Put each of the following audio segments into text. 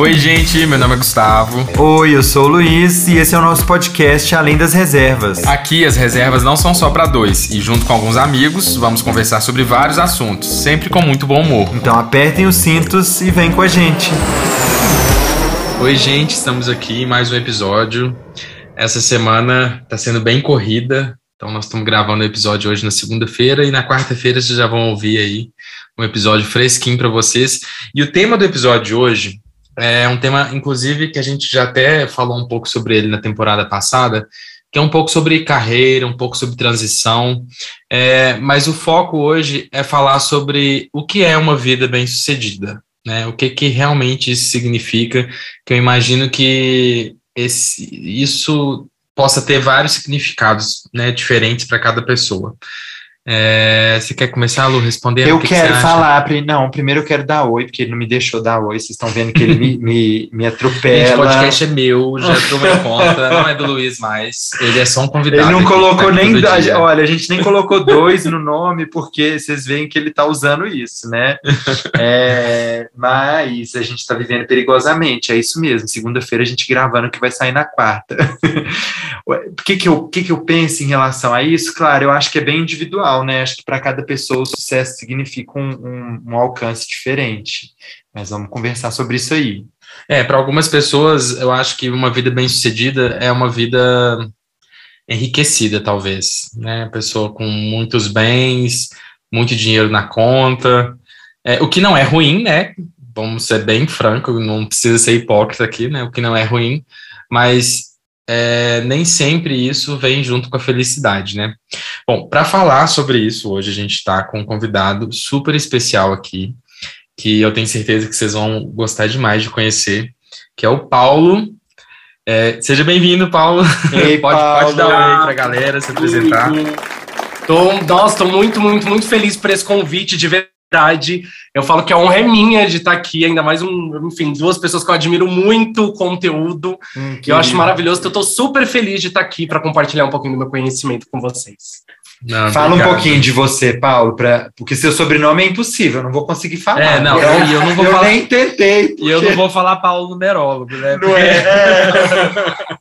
Oi, gente, meu nome é Gustavo. Oi, eu sou o Luiz e esse é o nosso podcast Além das Reservas. Aqui as reservas não são só para dois e junto com alguns amigos vamos conversar sobre vários assuntos, sempre com muito bom humor. Então apertem os cintos e vem com a gente. Oi, gente, estamos aqui em mais um episódio. Essa semana está sendo bem corrida, então nós estamos gravando o episódio hoje na segunda-feira e na quarta-feira vocês já vão ouvir aí um episódio fresquinho para vocês. E o tema do episódio de hoje é um tema, inclusive, que a gente já até falou um pouco sobre ele na temporada passada, que é um pouco sobre carreira, um pouco sobre transição, é, mas o foco hoje é falar sobre o que é uma vida bem-sucedida, né? O que, que realmente isso significa, que eu imagino que esse, isso possa ter vários significados né, diferentes para cada pessoa. É, você quer começar, Lu, respondendo? Eu que quero que falar, não, primeiro eu quero dar oi, porque ele não me deixou dar oi, vocês estão vendo que ele me, me, me atropela. o podcast é meu, já tomei conta, não é do Luiz mais, ele é só um convidado. Ele não colocou nem, olha, a gente nem colocou dois no nome, porque vocês veem que ele está usando isso, né? É, mas a gente está vivendo perigosamente, é isso mesmo, segunda-feira a gente gravando que vai sair na quarta. O que que, eu, que que eu penso em relação a isso? Claro, eu acho que é bem individual, né? Acho que para cada pessoa o sucesso significa um, um, um, alcance diferente. Mas vamos conversar sobre isso aí. É, para algumas pessoas, eu acho que uma vida bem-sucedida é uma vida enriquecida, talvez, né? Pessoa com muitos bens, muito dinheiro na conta, é, o que não é ruim, né? Vamos ser bem franco, não precisa ser hipócrita aqui, né? O que não é ruim, mas é, nem sempre isso vem junto com a felicidade, né? Bom, para falar sobre isso, hoje a gente está com um convidado super especial aqui, que eu tenho certeza que vocês vão gostar demais de conhecer, que é o Paulo. É, seja bem-vindo, Paulo. Ei, pode, Paulo. pode dar um oi para a galera, se apresentar. Tô, nossa, estou muito, muito, muito feliz por esse convite, de verdade. Eu falo que a honra é minha de estar aqui, ainda mais, um, enfim, duas pessoas que eu admiro muito o conteúdo, hum, que eu acho maravilhoso. Então, eu estou super feliz de estar aqui para compartilhar um pouquinho do meu conhecimento com vocês. Não, Fala obrigado. um pouquinho de você, Paulo, pra, porque seu sobrenome é impossível, eu não vou conseguir falar. É, não, eu, eu não vou eu falar. nem tentei. Porque... E eu não vou falar Paulo numerólogo, né? Não é.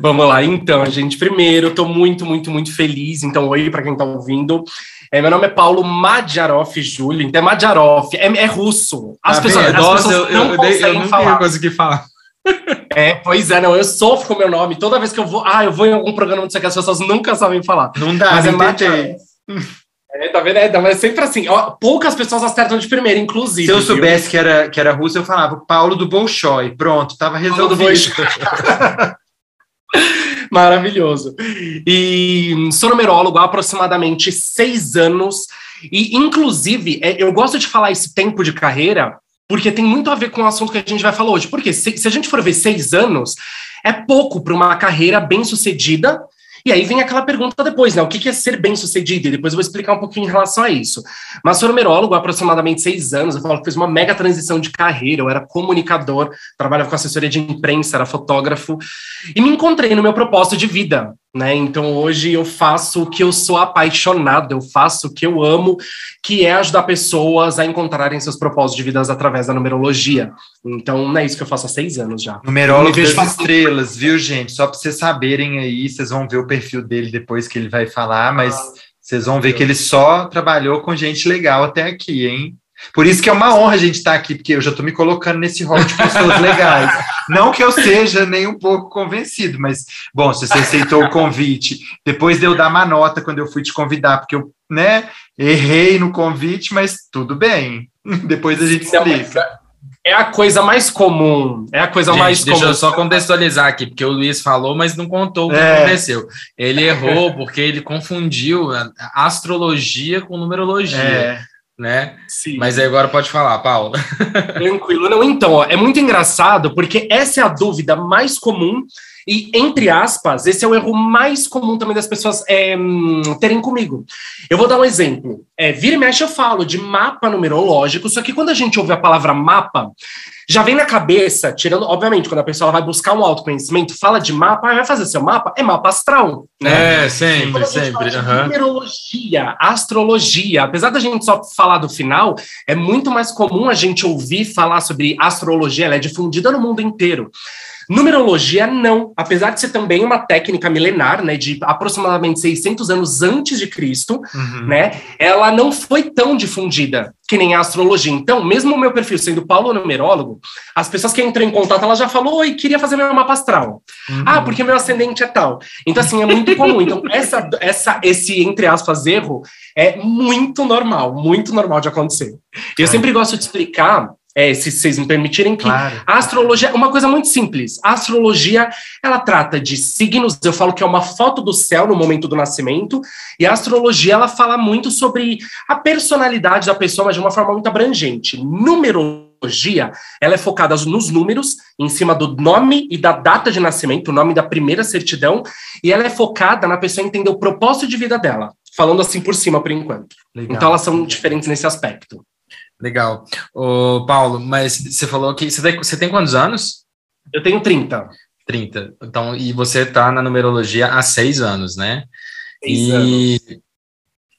Vamos lá, então, gente. Primeiro, estou muito, muito, muito feliz. Então, oi para quem está ouvindo. É, meu nome é Paulo Madjarov Júlio. Então, é Madjarov, é, é russo. As tá pessoas, as Nossa, pessoas eu, não eu, conseguem eu falar. conseguir falar. É, pois é, não, eu sofro com o meu nome. Toda vez que eu vou, ah, eu vou em algum programa, não sei que as pessoas nunca sabem falar. Não dá, mas é tentei. É, tá vendo? É, mas é sempre assim. Ó, poucas pessoas acertam de primeira, inclusive. Se eu soubesse que era, que era russo, eu falava Paulo do Bolshoi. Pronto, tava resolvido. Maravilhoso. E sou numerólogo há aproximadamente seis anos. E, inclusive, é, eu gosto de falar esse tempo de carreira porque tem muito a ver com o assunto que a gente vai falar hoje. Porque se, se a gente for ver seis anos, é pouco para uma carreira bem sucedida e aí vem aquela pergunta depois, né? O que é ser bem-sucedido? E depois eu vou explicar um pouquinho em relação a isso. Mas sou numerólogo há aproximadamente seis anos. Eu falo que fiz uma mega transição de carreira. Eu era comunicador, trabalhava com assessoria de imprensa, era fotógrafo. E me encontrei no meu propósito de vida, né? Então hoje eu faço o que eu sou apaixonado, eu faço o que eu amo, que é ajudar pessoas a encontrarem seus propósitos de vida através da numerologia. Então não é isso que eu faço há seis anos já. Numerólogo das estrelas, viu, gente? Só para vocês saberem aí, vocês vão ver o perfil dele depois que ele vai falar, mas ah, vocês vão ver que ele só trabalhou com gente legal até aqui, hein? Por isso que é uma honra a gente estar aqui, porque eu já estou me colocando nesse rol de pessoas legais. Não que eu seja nem um pouco convencido, mas, bom, se você aceitou o convite, depois de eu dar uma nota quando eu fui te convidar, porque eu, né, errei no convite, mas tudo bem. Depois a gente explica. É a coisa mais comum. É a coisa Gente, mais deixa comum. eu só contextualizar aqui, porque o Luiz falou, mas não contou o que é. aconteceu. Ele errou porque ele confundiu astrologia com numerologia. É né? Sim. Mas agora pode falar, Paulo. Tranquilo. Não, então, ó, é muito engraçado porque essa é a dúvida mais comum E, entre aspas, esse é o erro mais comum também das pessoas é, terem comigo. Eu vou dar um exemplo. É, vira e mexe eu falo de mapa numerológico, só que quando a gente ouve a palavra mapa, já vem na cabeça, tirando, obviamente, quando a pessoa vai buscar um autoconhecimento, fala de mapa, vai fazer seu mapa, é mapa astral, né? É, sempre, sempre. Uhum. Numerologia, astrologia, apesar da gente só falar do final, é muito mais comum a gente ouvir falar sobre astrologia, ela é difundida no mundo inteiro. Numerologia, não. Apesar de ser também uma técnica milenar, né, de aproximadamente 600 anos antes de Cristo, uhum. né, ela não foi tão difundida que nem a astrologia. Então, mesmo o meu perfil sendo Paulo numerólogo, as pessoas que entram em contato, ela já falou, oi, queria fazer meu mapa astral. Uhum. Ah, porque meu ascendente é tal. Então, assim, é muito comum. Então, essa, essa, esse, entre aspas, erro é muito normal, muito normal de acontecer. Eu sempre gosto de explicar é, se vocês me permitirem, que claro. a astrologia é uma coisa muito simples. A astrologia, ela trata de signos, eu falo que é uma foto do céu no momento do nascimento, e a astrologia, ela fala muito sobre a personalidade da pessoa, mas de uma forma muito abrangente. Numerologia, ela é focada nos números, em cima do nome e da data de nascimento, o nome da primeira certidão, e ela é focada na pessoa entender o propósito de vida dela, falando assim por cima, por enquanto. Legal. Então, elas são diferentes nesse aspecto. Legal. Ô, Paulo, mas você falou que você tem, você tem quantos anos? Eu tenho 30. 30. Então, e você está na numerologia há seis anos, né? Seis e anos.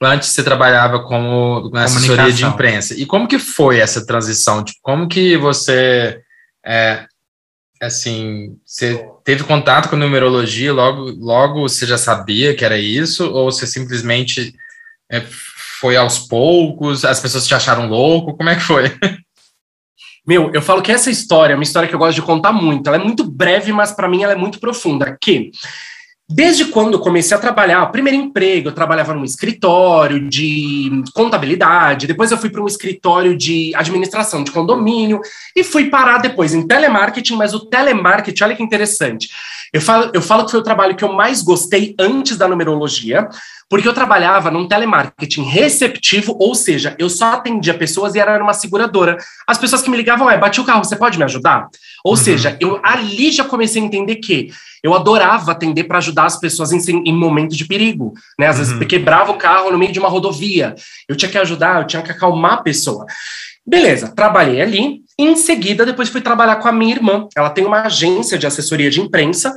antes você trabalhava como na assessoria de imprensa. E como que foi essa transição? Tipo, como que você é, assim, você teve contato com numerologia, logo, logo você já sabia que era isso, ou você simplesmente é, foi aos poucos? As pessoas te acharam louco? Como é que foi? Meu, eu falo que essa história é uma história que eu gosto de contar muito. Ela é muito breve, mas para mim ela é muito profunda. Que Desde quando comecei a trabalhar, o primeiro emprego, eu trabalhava num escritório de contabilidade, depois eu fui para um escritório de administração de condomínio e fui parar depois em telemarketing, mas o telemarketing, olha que interessante. Eu falo, eu falo que foi o trabalho que eu mais gostei antes da numerologia, porque eu trabalhava num telemarketing receptivo, ou seja, eu só atendia pessoas e era numa seguradora. As pessoas que me ligavam, é, bati o carro, você pode me ajudar? Ou uhum. seja, eu ali já comecei a entender que eu adorava atender para ajudar as pessoas em, em momentos de perigo, né? Às uhum. vezes quebrava o carro no meio de uma rodovia, eu tinha que ajudar, eu tinha que acalmar a pessoa. Beleza, trabalhei ali. Em seguida, depois fui trabalhar com a minha irmã. Ela tem uma agência de assessoria de imprensa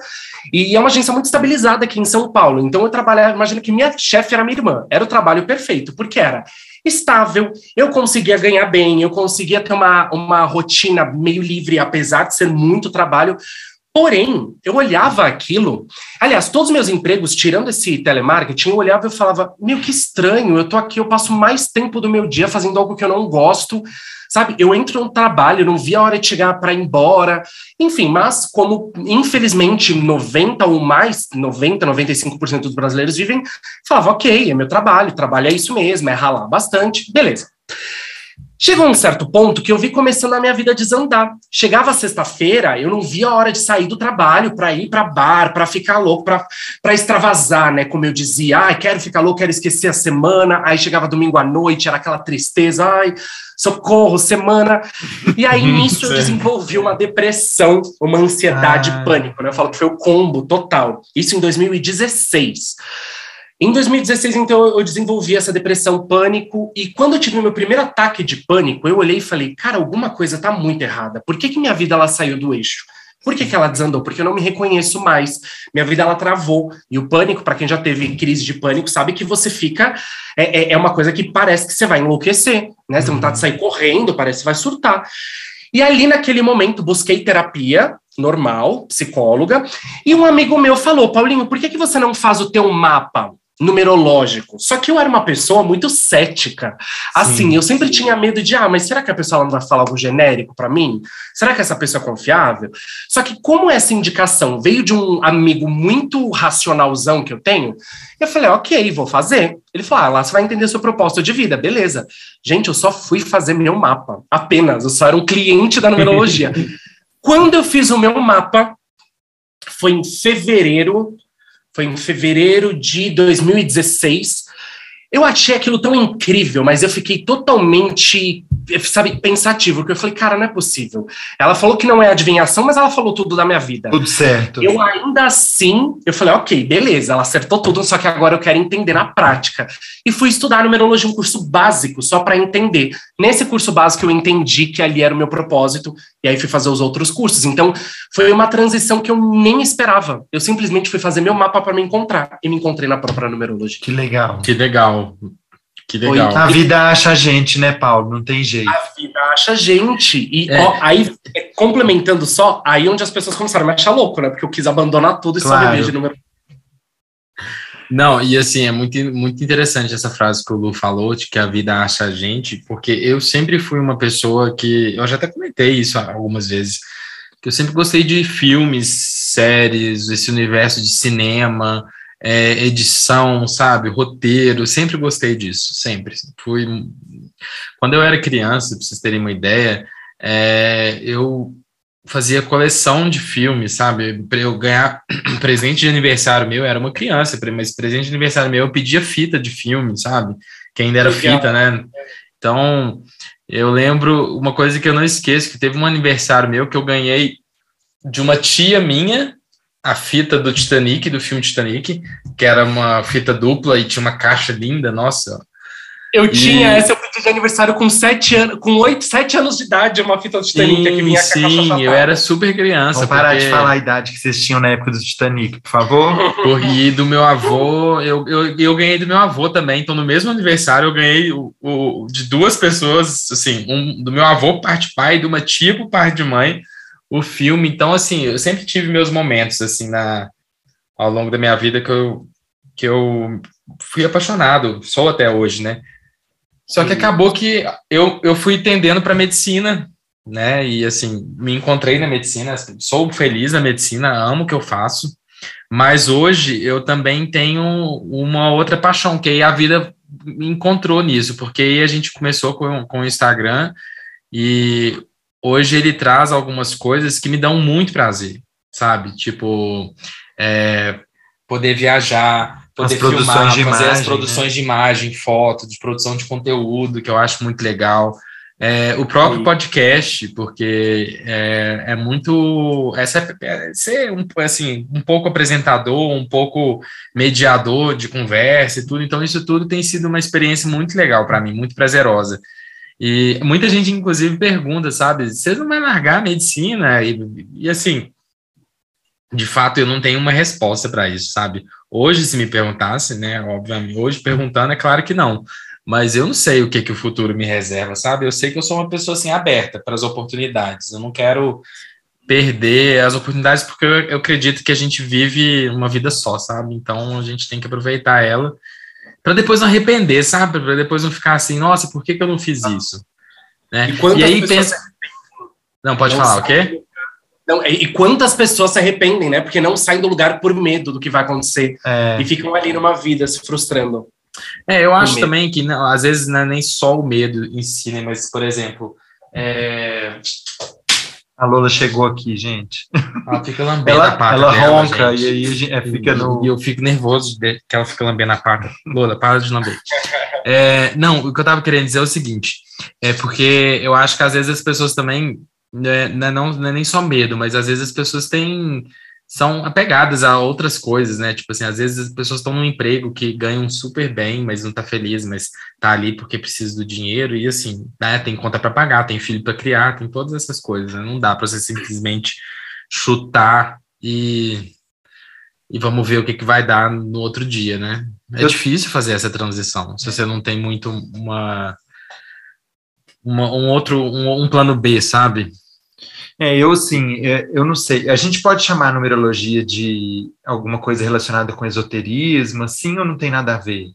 e é uma agência muito estabilizada aqui em São Paulo. Então eu trabalhava, imagina que minha chefe era minha irmã. Era o trabalho perfeito, porque era estável, eu conseguia ganhar bem, eu conseguia ter uma, uma rotina meio livre, apesar de ser muito trabalho. Porém, eu olhava aquilo. Aliás, todos os meus empregos, tirando esse telemarketing, eu olhava e falava: meu, que estranho, eu tô aqui, eu passo mais tempo do meu dia fazendo algo que eu não gosto, sabe? Eu entro no trabalho, não vi a hora de chegar para ir embora. Enfim, mas como infelizmente 90 ou mais, 90, 95% dos brasileiros vivem, falava: ok, é meu trabalho, trabalho é isso mesmo, é ralar bastante, beleza. Chegou um certo ponto que eu vi começando a minha vida a desandar. Chegava sexta-feira, eu não via a hora de sair do trabalho para ir para bar, para ficar louco, para extravasar, né? Como eu dizia, ai, quero ficar louco, quero esquecer a semana. Aí chegava domingo à noite, era aquela tristeza, ai, socorro, semana. E aí nisso eu desenvolvi uma depressão, uma ansiedade, ah. pânico, né? Eu falo que foi o combo total. Isso em 2016. Em 2016, então, eu desenvolvi essa depressão, pânico, e quando eu tive meu primeiro ataque de pânico, eu olhei e falei, cara, alguma coisa está muito errada. Por que, que minha vida ela saiu do eixo? Por que, que ela desandou? Porque eu não me reconheço mais. Minha vida ela travou. E o pânico, para quem já teve crise de pânico, sabe que você fica. É, é, é uma coisa que parece que você vai enlouquecer, né? Você não tá de sair correndo, parece que vai surtar. E ali, naquele momento, busquei terapia normal, psicóloga, e um amigo meu falou: Paulinho, por que, que você não faz o teu mapa? Numerológico. Só que eu era uma pessoa muito cética. Assim, sim, eu sempre tinha medo de, ah, mas será que a pessoa não vai falar algo genérico para mim? Será que essa pessoa é confiável? Só que como essa indicação veio de um amigo muito racionalzão que eu tenho, eu falei, ok, vou fazer. Ele falou, ah, lá você vai entender seu propósito de vida, beleza. Gente, eu só fui fazer meu mapa, apenas. Eu só era um cliente da numerologia. Quando eu fiz o meu mapa, foi em fevereiro foi em fevereiro de 2016. Eu achei aquilo tão incrível, mas eu fiquei totalmente sabe, pensativo, porque eu falei, cara, não é possível. Ela falou que não é adivinhação, mas ela falou tudo da minha vida. Tudo certo. Eu ainda assim, eu falei, ok, beleza, ela acertou tudo, só que agora eu quero entender na prática. E fui estudar numerologia, um curso básico, só para entender. Nesse curso básico eu entendi que ali era o meu propósito, e aí fui fazer os outros cursos. Então, foi uma transição que eu nem esperava. Eu simplesmente fui fazer meu mapa para me encontrar, e me encontrei na própria numerologia. Que legal. Que legal. Que legal. A vida acha a gente, né, Paulo? Não tem jeito. A vida acha a gente. E é. ó, aí, complementando só, aí onde as pessoas começaram a me achar louco, né? Porque eu quis abandonar tudo e claro. só viver de número. Não, e assim, é muito, muito interessante essa frase que o Lu falou, de que a vida acha a gente, porque eu sempre fui uma pessoa que, eu já até comentei isso algumas vezes, que eu sempre gostei de filmes, séries, esse universo de cinema, é, edição, sabe, roteiro, sempre gostei disso, sempre. Fui. Quando eu era criança, para vocês terem uma ideia, é, eu fazia coleção de filmes, sabe? Para eu ganhar presente de aniversário meu, era uma criança, mas presente de aniversário meu eu pedia fita de filme, sabe? Que ainda era Legal. fita, né? Então, eu lembro uma coisa que eu não esqueço, que teve um aniversário meu que eu ganhei de uma tia minha a fita do Titanic, do filme Titanic, que era uma fita dupla e tinha uma caixa linda, nossa. Eu e... tinha essa, eu pedi de aniversário com sete anos, com oito, sete anos de idade, uma fita do Titanic sim, que vinha com a caixa Sim, eu era super criança. Vamos parar porque... de falar a idade que vocês tinham na época do Titanic, por favor. E do meu avô, eu, eu, eu ganhei do meu avô também, então no mesmo aniversário eu ganhei o, o de duas pessoas, assim, um do meu avô parte pai e de uma tia por parte de mãe, o filme. Então, assim, eu sempre tive meus momentos, assim, na, ao longo da minha vida que eu, que eu fui apaixonado, sou até hoje, né? Só que acabou que eu, eu fui tendendo para medicina, né? E, assim, me encontrei na medicina, sou feliz na medicina, amo o que eu faço. Mas hoje eu também tenho uma outra paixão, que aí a vida me encontrou nisso, porque aí a gente começou com, com o Instagram e hoje ele traz algumas coisas que me dão muito prazer, sabe? Tipo, é, poder viajar, poder filmar, fazer imagem, as produções né? de imagem, foto, de produção de conteúdo, que eu acho muito legal. É, o próprio Sim. podcast, porque é, é muito. Essa, é, ser um, assim, um pouco apresentador, um pouco mediador de conversa e tudo. Então, isso tudo tem sido uma experiência muito legal para mim, muito prazerosa. E muita gente, inclusive, pergunta, sabe, você não vai largar a medicina? E, e assim, de fato, eu não tenho uma resposta para isso, sabe? Hoje, se me perguntasse, né, obviamente, hoje perguntando, é claro que não. Mas eu não sei o que, que o futuro me reserva, sabe? Eu sei que eu sou uma pessoa, assim, aberta para as oportunidades. Eu não quero perder as oportunidades porque eu, eu acredito que a gente vive uma vida só, sabe? Então, a gente tem que aproveitar ela para depois não arrepender, sabe? Para depois não ficar assim, nossa, por que, que eu não fiz isso? Né? E, e aí pensa. Não, pode não falar, o quê? Não, e quantas pessoas se arrependem, né? Porque não saem do lugar por medo do que vai acontecer. É. E ficam ali numa vida se frustrando. É, eu acho também que não, às vezes não é nem só o medo em si, né? Mas, por exemplo, é... A Lola chegou aqui, gente. Ela fica lambendo ela, a pata Ela dela, ronca gente. e aí gente, é, fica no... E eu fico nervoso de que ela fica lambendo a pata. Lola, para de lamber. É, não, o que eu tava querendo dizer é o seguinte, é porque eu acho que às vezes as pessoas também, né, não, é, não é nem só medo, mas às vezes as pessoas têm são apegadas a outras coisas, né? Tipo assim, às vezes as pessoas estão num emprego que ganham super bem, mas não tá feliz, mas tá ali porque precisa do dinheiro e assim, né? Tem conta para pagar, tem filho para criar, tem todas essas coisas. Né? Não dá para você simplesmente chutar e e vamos ver o que, que vai dar no outro dia, né? É Eu... difícil fazer essa transição se você não tem muito uma, uma um outro um, um plano B, sabe? É, eu assim, é, eu não sei. A gente pode chamar a numerologia de alguma coisa relacionada com esoterismo, assim, ou não tem nada a ver?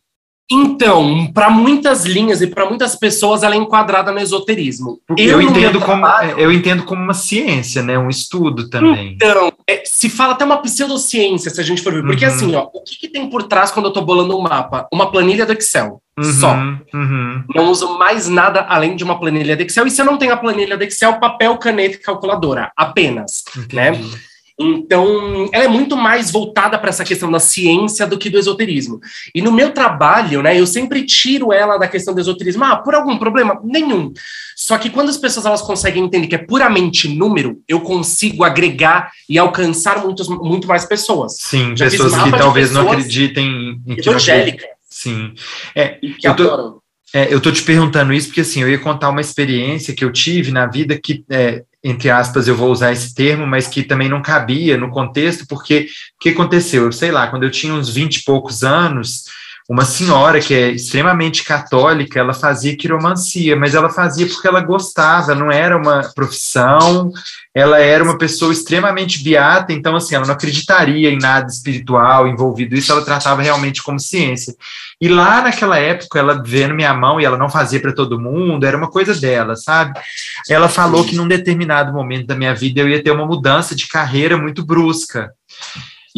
Então, para muitas linhas e para muitas pessoas, ela é enquadrada no esoterismo. Eu, eu entendo como trabalho, eu entendo como uma ciência, né, um estudo também. Então, é, se fala até uma pseudociência, se a gente for ver, porque uhum. assim, ó, o que, que, tem por trás quando eu estou bolando um mapa? Uma planilha do Excel, uhum, só. Uhum. Não uso mais nada além de uma planilha do Excel. E se eu não tenho a planilha do Excel, papel, caneta e calculadora, apenas, né? Entendi. né? Então, ela é muito mais voltada para essa questão da ciência do que do esoterismo. E no meu trabalho, né, eu sempre tiro ela da questão do esoterismo. Ah, por algum problema? Nenhum. Só que quando as pessoas elas conseguem entender que é puramente número, eu consigo agregar e alcançar muitos, muito mais pessoas. Sim, Já pessoas que talvez não acreditem em que evangélica. Sim. É, eu tô, é, eu tô te perguntando isso porque assim, eu ia contar uma experiência que eu tive na vida que é, entre aspas, eu vou usar esse termo, mas que também não cabia no contexto, porque o que aconteceu? Eu sei lá, quando eu tinha uns 20 e poucos anos, uma senhora que é extremamente católica, ela fazia quiromancia, mas ela fazia porque ela gostava, não era uma profissão, ela era uma pessoa extremamente beata, então assim, ela não acreditaria em nada espiritual envolvido isso, ela tratava realmente como ciência. E lá naquela época, ela vendo minha mão e ela não fazia para todo mundo, era uma coisa dela, sabe? Ela falou que num determinado momento da minha vida eu ia ter uma mudança de carreira muito brusca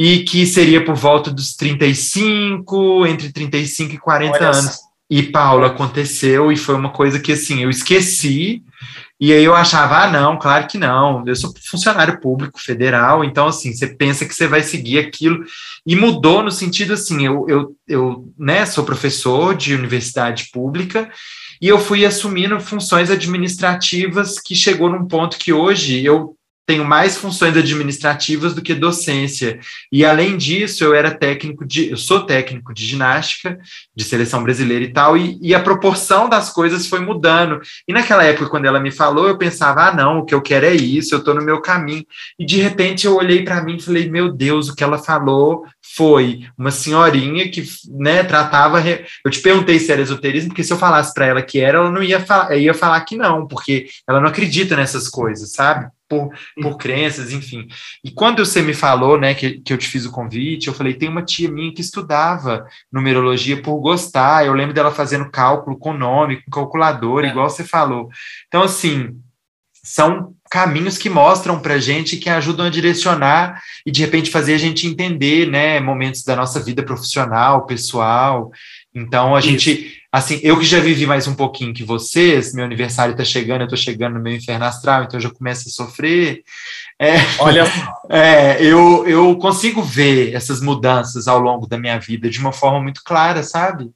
e que seria por volta dos 35, entre 35 e 40 Olha anos. E Paulo aconteceu e foi uma coisa que assim, eu esqueci. E aí eu achava, ah, não, claro que não, eu sou funcionário público federal, então assim, você pensa que você vai seguir aquilo, e mudou no sentido assim, eu, eu, eu né, sou professor de universidade pública, e eu fui assumindo funções administrativas que chegou num ponto que hoje eu tenho mais funções administrativas do que docência. E além disso, eu era técnico de, eu sou técnico de ginástica, de seleção brasileira e tal, e, e, a proporção das coisas foi mudando. E naquela época, quando ela me falou, eu pensava, ah, não, o que eu quero é isso, eu estou no meu caminho. E de repente eu olhei para mim e falei, meu Deus, o que ela falou foi uma senhorinha que né, tratava. Eu te perguntei se era esoterismo, porque se eu falasse para ela que era, ela não ia, falar, ia falar que não, porque ela não acredita nessas coisas, sabe? Por, por crenças, enfim. E quando você me falou, né, que, que eu te fiz o convite, eu falei, tem uma tia minha que estudava numerologia por gostar, eu lembro dela fazendo cálculo com nome, com calculadora, é. igual você falou. Então, assim, são caminhos que mostram para gente, que ajudam a direcionar e, de repente, fazer a gente entender, né, momentos da nossa vida profissional, pessoal. Então, a Isso. gente assim, eu que já vivi mais um pouquinho que vocês, meu aniversário está chegando, eu estou chegando no meu inferno astral, então eu já começo a sofrer. É, Olha, é, eu, eu consigo ver essas mudanças ao longo da minha vida de uma forma muito clara, sabe?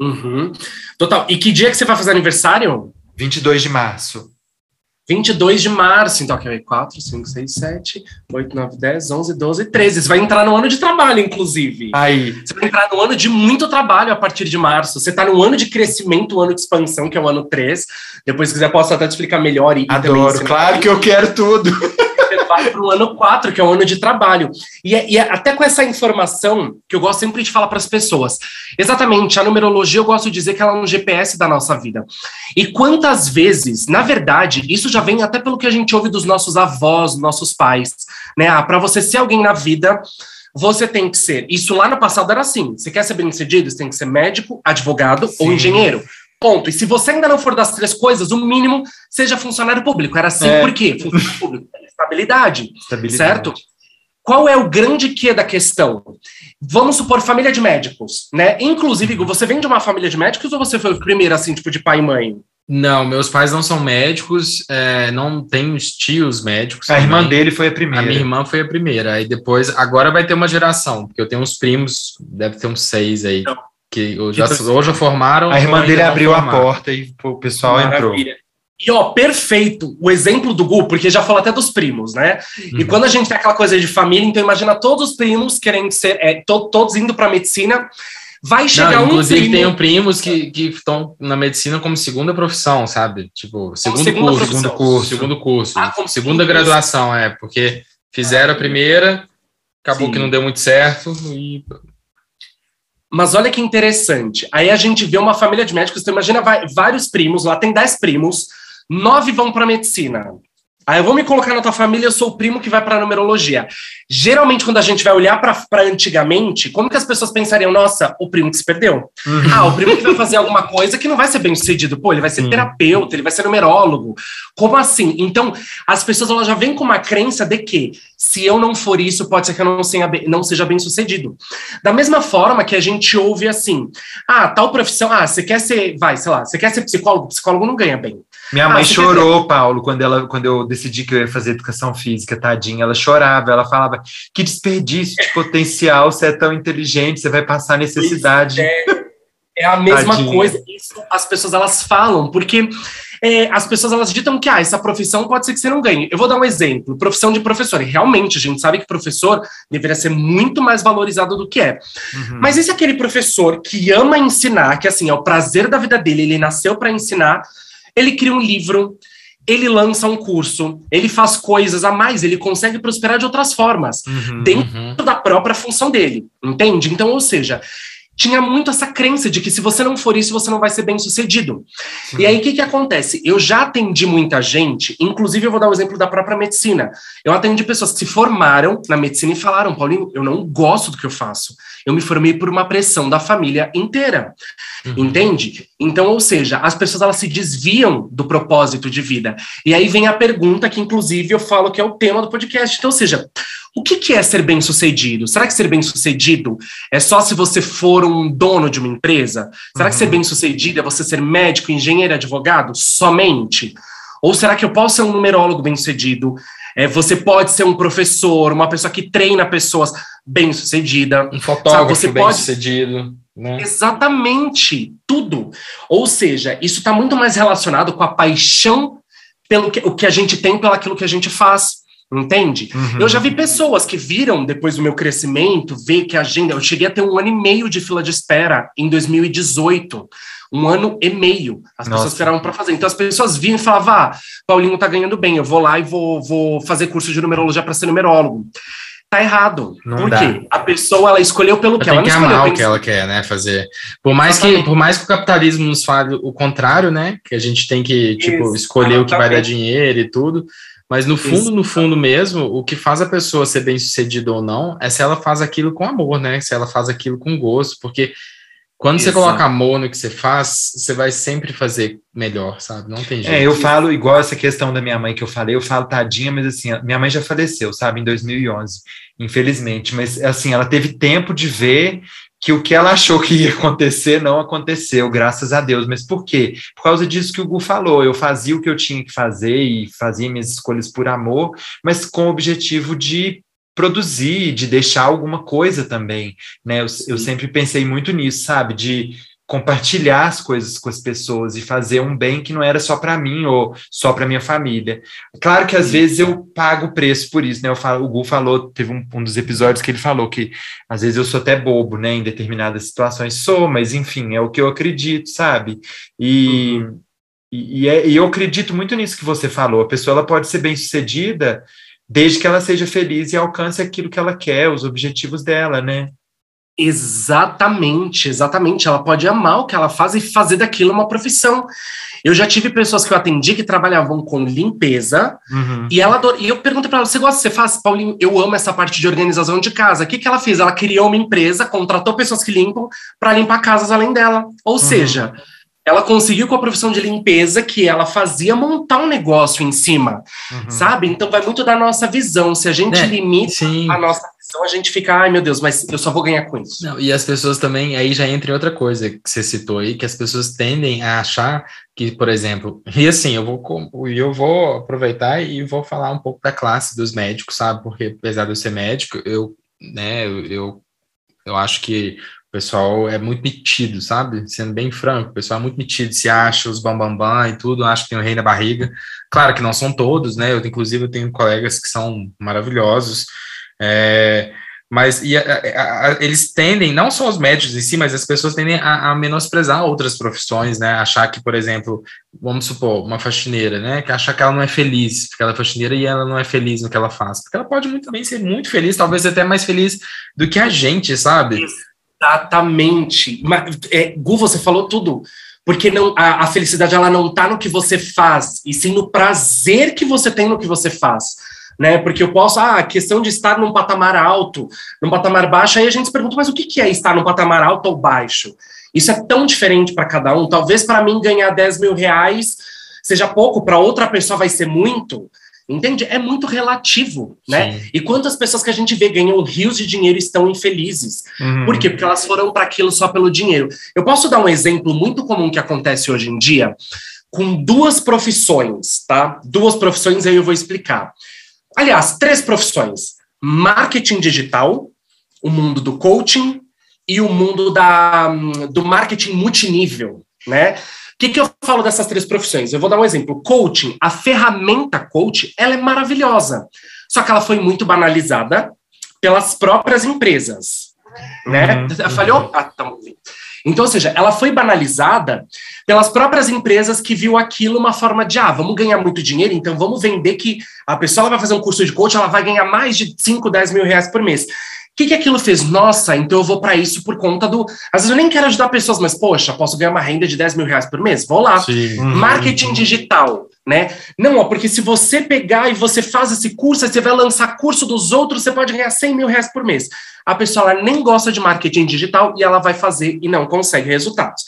Uhum. Total. E que dia que você vai fazer aniversário? 22 de março. 22 de março, então, aqui 4, 5, 6, 7, 8, 9, 10, 11, 12, 13. Você vai entrar no ano de trabalho, inclusive. Aí. Você vai entrar no ano de muito trabalho a partir de março. Você está no ano de crescimento, o ano de expansão, que é o ano 3. Depois, se quiser, posso até te explicar melhor. E, Adoro, também, claro que eu quero tudo. vai para o ano 4, que é o ano de trabalho. E, é, e é até com essa informação que eu gosto sempre de falar para as pessoas. Exatamente, a numerologia eu gosto de dizer que ela é um GPS da nossa vida. E quantas vezes, na verdade, isso já vem até pelo que a gente ouve dos nossos avós, nossos pais, né? Ah, para você ser alguém na vida, você tem que ser. Isso lá no passado era assim. Você quer ser bem-sucedido? Você tem que ser médico, advogado Sim. ou engenheiro. Ponto. E se você ainda não for das três coisas, o mínimo seja funcionário público. Era assim, é. por quê? Funcionário público. Estabilidade, Estabilidade. Certo? Qual é o grande quê da questão? Vamos supor família de médicos, né? Inclusive, você vem de uma família de médicos ou você foi o primeiro, assim, tipo, de pai e mãe? Não, meus pais não são médicos, é, não tenho tios médicos. A também. irmã dele foi a primeira. A minha irmã foi a primeira. Aí depois, agora vai ter uma geração, porque eu tenho uns primos, deve ter uns seis aí. Então, que já, tipo, ou já formaram. A irmã dele abriu a porta e o pessoal Maravilha. entrou. E, ó, perfeito o exemplo do Gu, porque já falou até dos primos, né? Uhum. E quando a gente tem aquela coisa de família, então imagina todos os primos querendo ser, é, to, todos indo para medicina. Vai chegar Não, inclusive, um primo... tenho primos que estão na medicina como segunda profissão, sabe? Tipo, segundo curso. Segundo curso. Segundo curso. Ah, segunda graduação, é, porque fizeram a primeira, acabou Sim. que não deu muito certo e mas olha que interessante. Aí a gente vê uma família de médicos, então imagina vai, vários primos, lá tem dez primos, nove vão para medicina. Aí eu vou me colocar na tua família, eu sou o primo que vai para numerologia. Geralmente, quando a gente vai olhar para antigamente, como que as pessoas pensariam, nossa, o primo que se perdeu? Uhum. Ah, o primo que vai fazer alguma coisa que não vai ser bem sucedido. Pô, ele vai ser uhum. terapeuta, ele vai ser numerólogo. Como assim? Então, as pessoas elas já vêm com uma crença de que se eu não for isso, pode ser que eu não, seja, não seja bem sucedido. Da mesma forma que a gente ouve assim, ah, tal profissão, ah, você quer ser, vai, sei lá, você quer ser psicólogo, psicólogo não ganha bem. Minha mãe ah, chorou, Paulo, quando, ela, quando eu decidi que eu ia fazer educação física, tadinha. Ela chorava, ela falava: que desperdício de potencial, você é tão inteligente, você vai passar necessidade. É, é a mesma tadinha. coisa. Isso as pessoas elas falam, porque é, as pessoas elas ditam que ah, essa profissão pode ser que você não ganhe. Eu vou dar um exemplo: profissão de professor. E realmente, a gente sabe que professor deveria ser muito mais valorizado do que é. Uhum. Mas esse é aquele professor que ama ensinar, que assim, é o prazer da vida dele, ele nasceu para ensinar, ele cria um livro. Ele lança um curso, ele faz coisas a mais, ele consegue prosperar de outras formas, uhum, dentro uhum. da própria função dele, entende? Então, ou seja, tinha muito essa crença de que se você não for isso, você não vai ser bem sucedido. E aí, o que, que acontece? Eu já atendi muita gente, inclusive eu vou dar o um exemplo da própria medicina. Eu atendi pessoas que se formaram na medicina e falaram, Paulinho, eu não gosto do que eu faço. Eu me formei por uma pressão da família inteira. Uhum. Entende? Então, ou seja, as pessoas elas se desviam do propósito de vida. E aí vem a pergunta que, inclusive, eu falo que é o tema do podcast. Então, ou seja, o que, que é ser bem sucedido? Será que ser bem sucedido é só se você for um dono de uma empresa? Será uhum. que ser uhum. bem sucedido é você ser médico, engenheiro, advogado? Somente? Ou será que eu posso ser um numerólogo bem sucedido? É, você pode ser um professor, uma pessoa que treina pessoas bem sucedida. Um fotógrafo você bem pode... sucedido. Né? Exatamente, tudo. Ou seja, isso está muito mais relacionado com a paixão pelo que, o que a gente tem pelo aquilo que a gente faz. Entende? Uhum. Eu já vi pessoas que viram depois do meu crescimento, ver que a agenda. Eu cheguei a ter um ano e meio de fila de espera em 2018. Um ano e meio. As Nossa. pessoas esperavam para fazer. Então as pessoas vinham e falavam: ah, Paulinho tá ganhando bem, eu vou lá e vou, vou fazer curso de numerologia para ser numerólogo. Tá errado. Não por dá. quê? A pessoa ela escolheu pelo que ela, ela não escolheu. amar o que ela quer, né? Fazer. Por mais, que, por mais que o capitalismo nos fale o contrário, né? Que a gente tem que, tipo, Exatamente. escolher o que vai dar dinheiro e tudo. Mas no fundo, no fundo mesmo, o que faz a pessoa ser bem sucedida ou não é se ela faz aquilo com amor, né? Se ela faz aquilo com gosto, porque quando Exato. você coloca amor no que você faz, você vai sempre fazer melhor, sabe? Não tem jeito. É, eu falo igual essa questão da minha mãe que eu falei, eu falo tadinha, mas assim, minha mãe já faleceu, sabe, em 2011, infelizmente, mas assim, ela teve tempo de ver que o que ela achou que ia acontecer não aconteceu, graças a Deus. Mas por quê? Por causa disso que o Gu falou. Eu fazia o que eu tinha que fazer e fazia minhas escolhas por amor, mas com o objetivo de produzir, de deixar alguma coisa também, né? Eu, eu sempre pensei muito nisso, sabe? De compartilhar as coisas com as pessoas e fazer um bem que não era só para mim ou só para minha família. Claro que às vezes eu pago o preço por isso, né? Eu falo, o Gu falou, teve um, um, dos episódios que ele falou que às vezes eu sou até bobo, né? Em determinadas situações sou, mas enfim, é o que eu acredito, sabe? E, uhum. e, e, é, e eu acredito muito nisso que você falou. A pessoa ela pode ser bem sucedida desde que ela seja feliz e alcance aquilo que ela quer, os objetivos dela, né? Exatamente, exatamente. Ela pode amar o que ela faz e fazer daquilo uma profissão. Eu já tive pessoas que eu atendi que trabalhavam com limpeza uhum. e ela e eu perguntei para ela: você gosta? Você faz, Paulinho? Eu amo essa parte de organização de casa. O que, que ela fez? Ela criou uma empresa, contratou pessoas que limpam para limpar casas além dela. Ou uhum. seja, ela conseguiu com a profissão de limpeza que ela fazia montar um negócio em cima, uhum. sabe? Então vai muito da nossa visão. Se a gente é, limita sim. a nossa então a gente fica, ai meu Deus, mas eu só vou ganhar com isso. Não, e as pessoas também, aí já entra em outra coisa que você citou aí, que as pessoas tendem a achar que, por exemplo, e assim, eu vou, eu vou aproveitar e vou falar um pouco da classe dos médicos, sabe? Porque apesar de eu ser médico, eu, né, eu, eu acho que o pessoal é muito metido, sabe? Sendo bem franco, o pessoal é muito metido, se acha os bambambam bam, bam e tudo, acha que tem o rei na barriga. Claro que não são todos, né? Eu, inclusive, eu tenho colegas que são maravilhosos, é, mas e a, a, a, eles tendem, não só os médicos em si, mas as pessoas tendem a, menosprezar outras profissões, né? Achar que, por exemplo, vamos supor, uma faxineira, né? Que achar que ela não é feliz, porque ela é faxineira e ela não é feliz no que ela faz. Porque ela pode muito bem ser muito feliz, talvez até mais feliz do que a gente, sabe? Exatamente. Mas, é, Gu, você falou tudo porque não, a, a, felicidade ela não está no que você faz, e sim no prazer que você tem no que você faz né? Porque eu posso, ah, a questão de estar num patamar alto, num patamar baixo, aí a gente se pergunta, mas o que é estar num patamar alto ou baixo? Isso é tão diferente para cada um. Talvez para mim ganhar 10 mil reais seja pouco, para outra pessoa vai ser muito. Entende? É muito relativo, né? Sim. E quantas pessoas que a gente vê ganham rios de dinheiro estão infelizes? Uhum. Por quê? Porque elas foram para aquilo só pelo dinheiro. Eu posso dar um exemplo muito comum que acontece hoje em dia com duas profissões, tá? Duas profissões aí eu vou explicar. Aliás, três profissões: marketing digital, o mundo do coaching e o mundo da, do marketing multinível, né? O que, que eu falo dessas três profissões? Eu vou dar um exemplo. Coaching, a ferramenta coach, ela é maravilhosa. Só que ela foi muito banalizada pelas próprias empresas. Né? Uhum, Falhou? Ah, tá então, ou seja, ela foi banalizada pelas próprias empresas que viu aquilo uma forma de, ah, vamos ganhar muito dinheiro, então vamos vender que a pessoa vai fazer um curso de coach, ela vai ganhar mais de 5, 10 mil reais por mês que, que aquilo fez? Nossa, então eu vou para isso por conta do. Às vezes eu nem quero ajudar pessoas, mas poxa, posso ganhar uma renda de 10 mil reais por mês? Vou lá. Sim. Marketing digital, né? Não, ó, porque se você pegar e você faz esse curso, aí você vai lançar curso dos outros, você pode ganhar 100 mil reais por mês a pessoa ela nem gosta de marketing digital e ela vai fazer e não consegue resultados.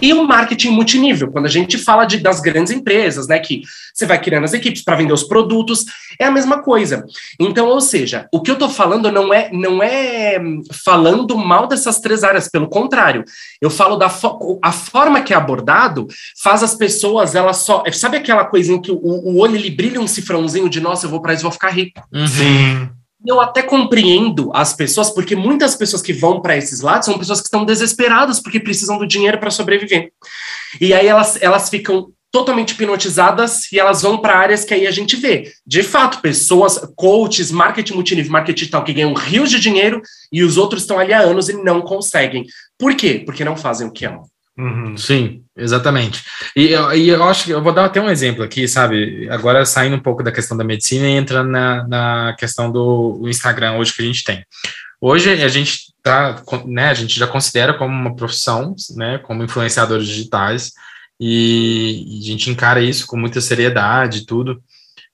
E o marketing multinível, quando a gente fala de, das grandes empresas, né, que você vai criando as equipes para vender os produtos, é a mesma coisa. Então, ou seja, o que eu estou falando não é não é falando mal dessas três áreas, pelo contrário, eu falo da fo a forma que é abordado faz as pessoas elas só sabe aquela coisinha que o, o olho ele brilha um cifrãozinho de nossa, eu vou para isso vou ficar rico. Sim. Eu até compreendo as pessoas, porque muitas pessoas que vão para esses lados são pessoas que estão desesperadas porque precisam do dinheiro para sobreviver. E aí elas, elas ficam totalmente hipnotizadas e elas vão para áreas que aí a gente vê. De fato, pessoas, coaches, marketing multinível, marketing tal, que ganham rios de dinheiro e os outros estão ali há anos e não conseguem. Por quê? Porque não fazem o que amam. Uhum. Sim, exatamente. E, e, eu acho que eu vou dar até um exemplo aqui, sabe? Agora saindo um pouco da questão da medicina e entrando na, na questão do Instagram hoje que a gente tem. Hoje a gente tá, né? A gente já considera como uma profissão, né? Como influenciadores digitais e, e a gente encara isso com muita seriedade e tudo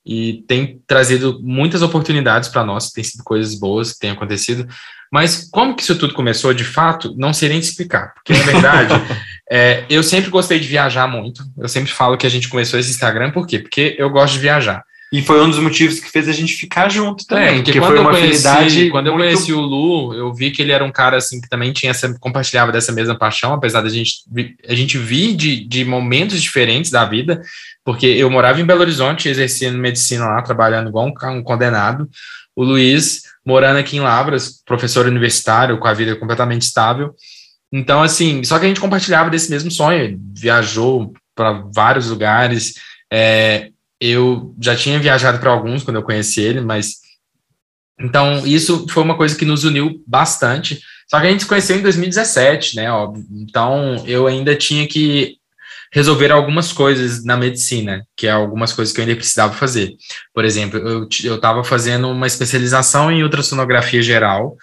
e tem trazido muitas oportunidades para nós, tem sido coisas boas que têm acontecido, mas como que isso tudo começou, de fato, não sei nem explicar, porque na verdade, é, eu sempre gostei de viajar muito, eu sempre falo que a gente começou esse Instagram, por quê? Porque eu gosto de viajar. E foi um dos motivos que fez a gente ficar junto é, também. É, porque, quando foi uma conheci, afinidade. Quando muito... eu conheci o Lu, eu vi que ele era um cara assim que também tinha essa, compartilhava dessa mesma paixão, apesar da gente a gente vir de, de momentos diferentes da vida, porque eu morava em Belo Horizonte, exercendo medicina lá, trabalhando igual um, um condenado. O Luiz morando aqui em Lavras, professor universitário, com a vida completamente estável. Então, assim, só que a gente compartilhava desse mesmo sonho, viajou para vários lugares. É, eu já tinha viajado para alguns quando eu conheci ele, mas. Então, isso foi uma coisa que nos uniu bastante. Só que a gente se conheceu em 2017, né? Óbvio. Então, eu ainda tinha que resolver algumas coisas na medicina, que é algumas coisas que eu ainda precisava fazer. Por exemplo, eu estava fazendo uma especialização em ultrassonografia geral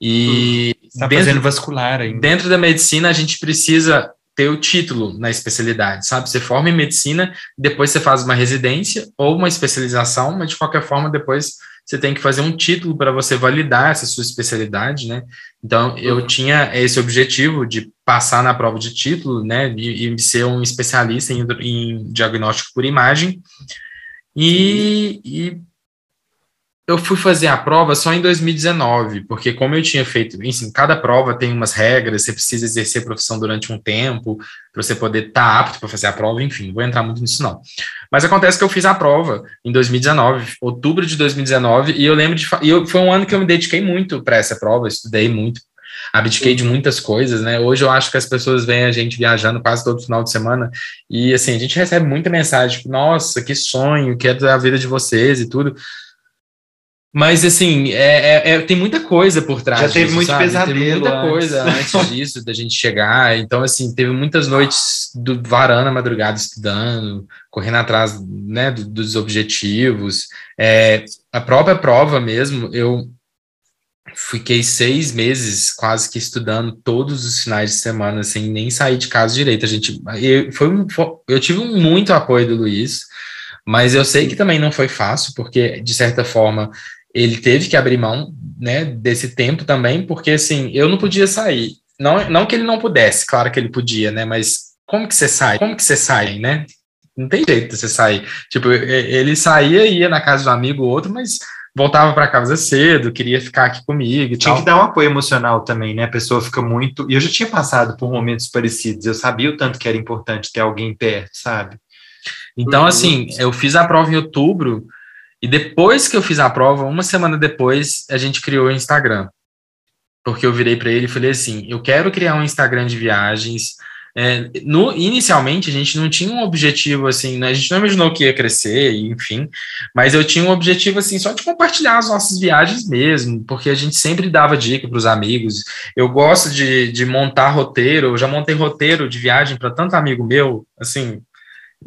e está fazendo vascular ainda. Dentro da medicina a gente precisa ter o título na especialidade, sabe? Você forma em medicina, depois você faz uma residência ou uma especialização, mas de qualquer forma depois você tem que fazer um título para você validar essa sua especialidade, né? Então, eu uhum. tinha esse objetivo de passar na prova de título, né? E, e ser um especialista em, em, diagnóstico por imagem. E, e eu fui fazer a prova só em 2019, porque como eu tinha feito, enfim, cada prova tem umas regras, você precisa exercer a profissão durante um tempo para você poder estar tá apto para fazer a prova, enfim, não vou entrar muito nisso não. Mas acontece que eu fiz a prova em 2019, outubro de 2019, e eu lembro de e eu, foi um ano que eu me dediquei muito para essa prova, estudei muito, abdiquei de muitas coisas, né? Hoje eu acho que as pessoas veem a gente viajando quase todo final de semana e assim, a gente recebe muita mensagem, tipo, nossa, que sonho, quero a vida de vocês e tudo. Mas, assim, é, é, é, tem muita coisa por trás Já disso, teve muito sabe? pesadelo. Teve muita antes. coisa antes disso, da gente chegar. Então, assim, teve muitas noites do varanda madrugada estudando, correndo atrás né, do, dos objetivos. É, a própria prova mesmo, eu fiquei seis meses quase que estudando todos os finais de semana, sem nem sair de casa direito. A gente, eu, foi um, eu tive muito apoio do Luiz, mas eu sei que também não foi fácil, porque, de certa forma, ele teve que abrir mão né, desse tempo também, porque assim, eu não podia sair. Não, não que ele não pudesse, claro que ele podia, né? Mas como que você sai? Como que você sai, né? Não tem jeito de você sair. Tipo, ele saía, ia na casa do amigo ou outro, mas voltava para casa cedo, queria ficar aqui comigo. tinha tal. que dar um apoio emocional também, né? A pessoa fica muito. E eu já tinha passado por momentos parecidos. Eu sabia o tanto que era importante ter alguém perto, sabe? Então, uhum. assim, eu fiz a prova em outubro, e depois que eu fiz a prova, uma semana depois, a gente criou o Instagram. Porque eu virei para ele e falei assim: eu quero criar um Instagram de viagens é, no, inicialmente a gente não tinha um objetivo assim, né? a gente não imaginou que ia crescer, enfim, mas eu tinha um objetivo assim só de compartilhar as nossas viagens mesmo, porque a gente sempre dava dica para os amigos. Eu gosto de, de montar roteiro, eu já montei roteiro de viagem para tanto amigo meu, assim,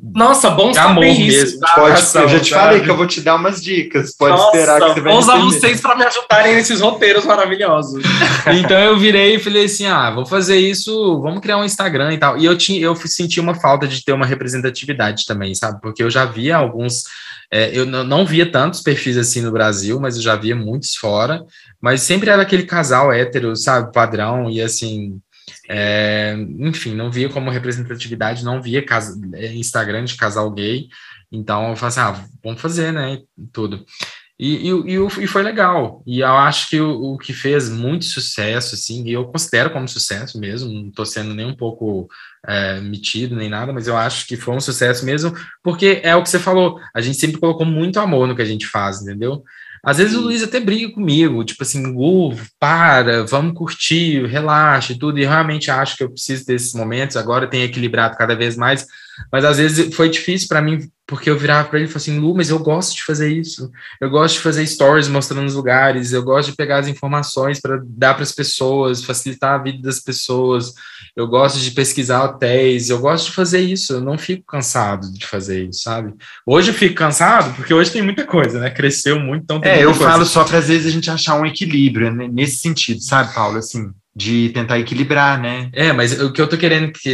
nossa, bom saber amor isso. Mesmo, tá? pode, eu já te sabe? falei que eu vou te dar umas dicas. Pode Nossa, esperar que você vai Vou usar vocês para me ajudarem nesses roteiros maravilhosos. então eu virei e falei assim: ah, vou fazer isso, vamos criar um Instagram e tal. E eu, tinha, eu senti uma falta de ter uma representatividade também, sabe? Porque eu já via alguns. É, eu não via tantos perfis assim no Brasil, mas eu já via muitos fora. Mas sempre era aquele casal hétero, sabe? Padrão, e assim é, enfim, não via como representatividade, não via casa, é, Instagram de casal gay, então eu falei assim, ah, vamos fazer, né, tudo. E, e, e, foi legal, e eu acho que o, o, que fez muito sucesso, assim, e eu considero como sucesso mesmo, não estou sendo nem um pouco é, metido, nem nada, mas eu acho que foi um sucesso mesmo, porque é o que você falou, a gente sempre colocou muito amor no que a gente faz, entendeu? Às vezes o Luiz até briga comigo, tipo assim, uh, para, vamos curtir, relaxa e tudo, e realmente acho que eu preciso desses momentos, agora tem equilibrado cada vez mais, mas às vezes foi difícil para mim, porque eu virava para ele e falava assim, Lu, mas eu gosto de fazer isso, eu gosto de fazer stories mostrando os lugares, eu gosto de pegar as informações para dar para as pessoas, facilitar a vida das pessoas, eu gosto de pesquisar hotéis, eu gosto de fazer isso, eu não fico cansado de fazer isso, sabe? Hoje eu fico cansado, porque hoje tem muita coisa, né? Cresceu muito, então É, eu coisa. falo só para às vezes a gente achar um equilíbrio né? nesse sentido, sabe, Paulo? Assim, de tentar equilibrar, né? É, mas o que eu tô querendo que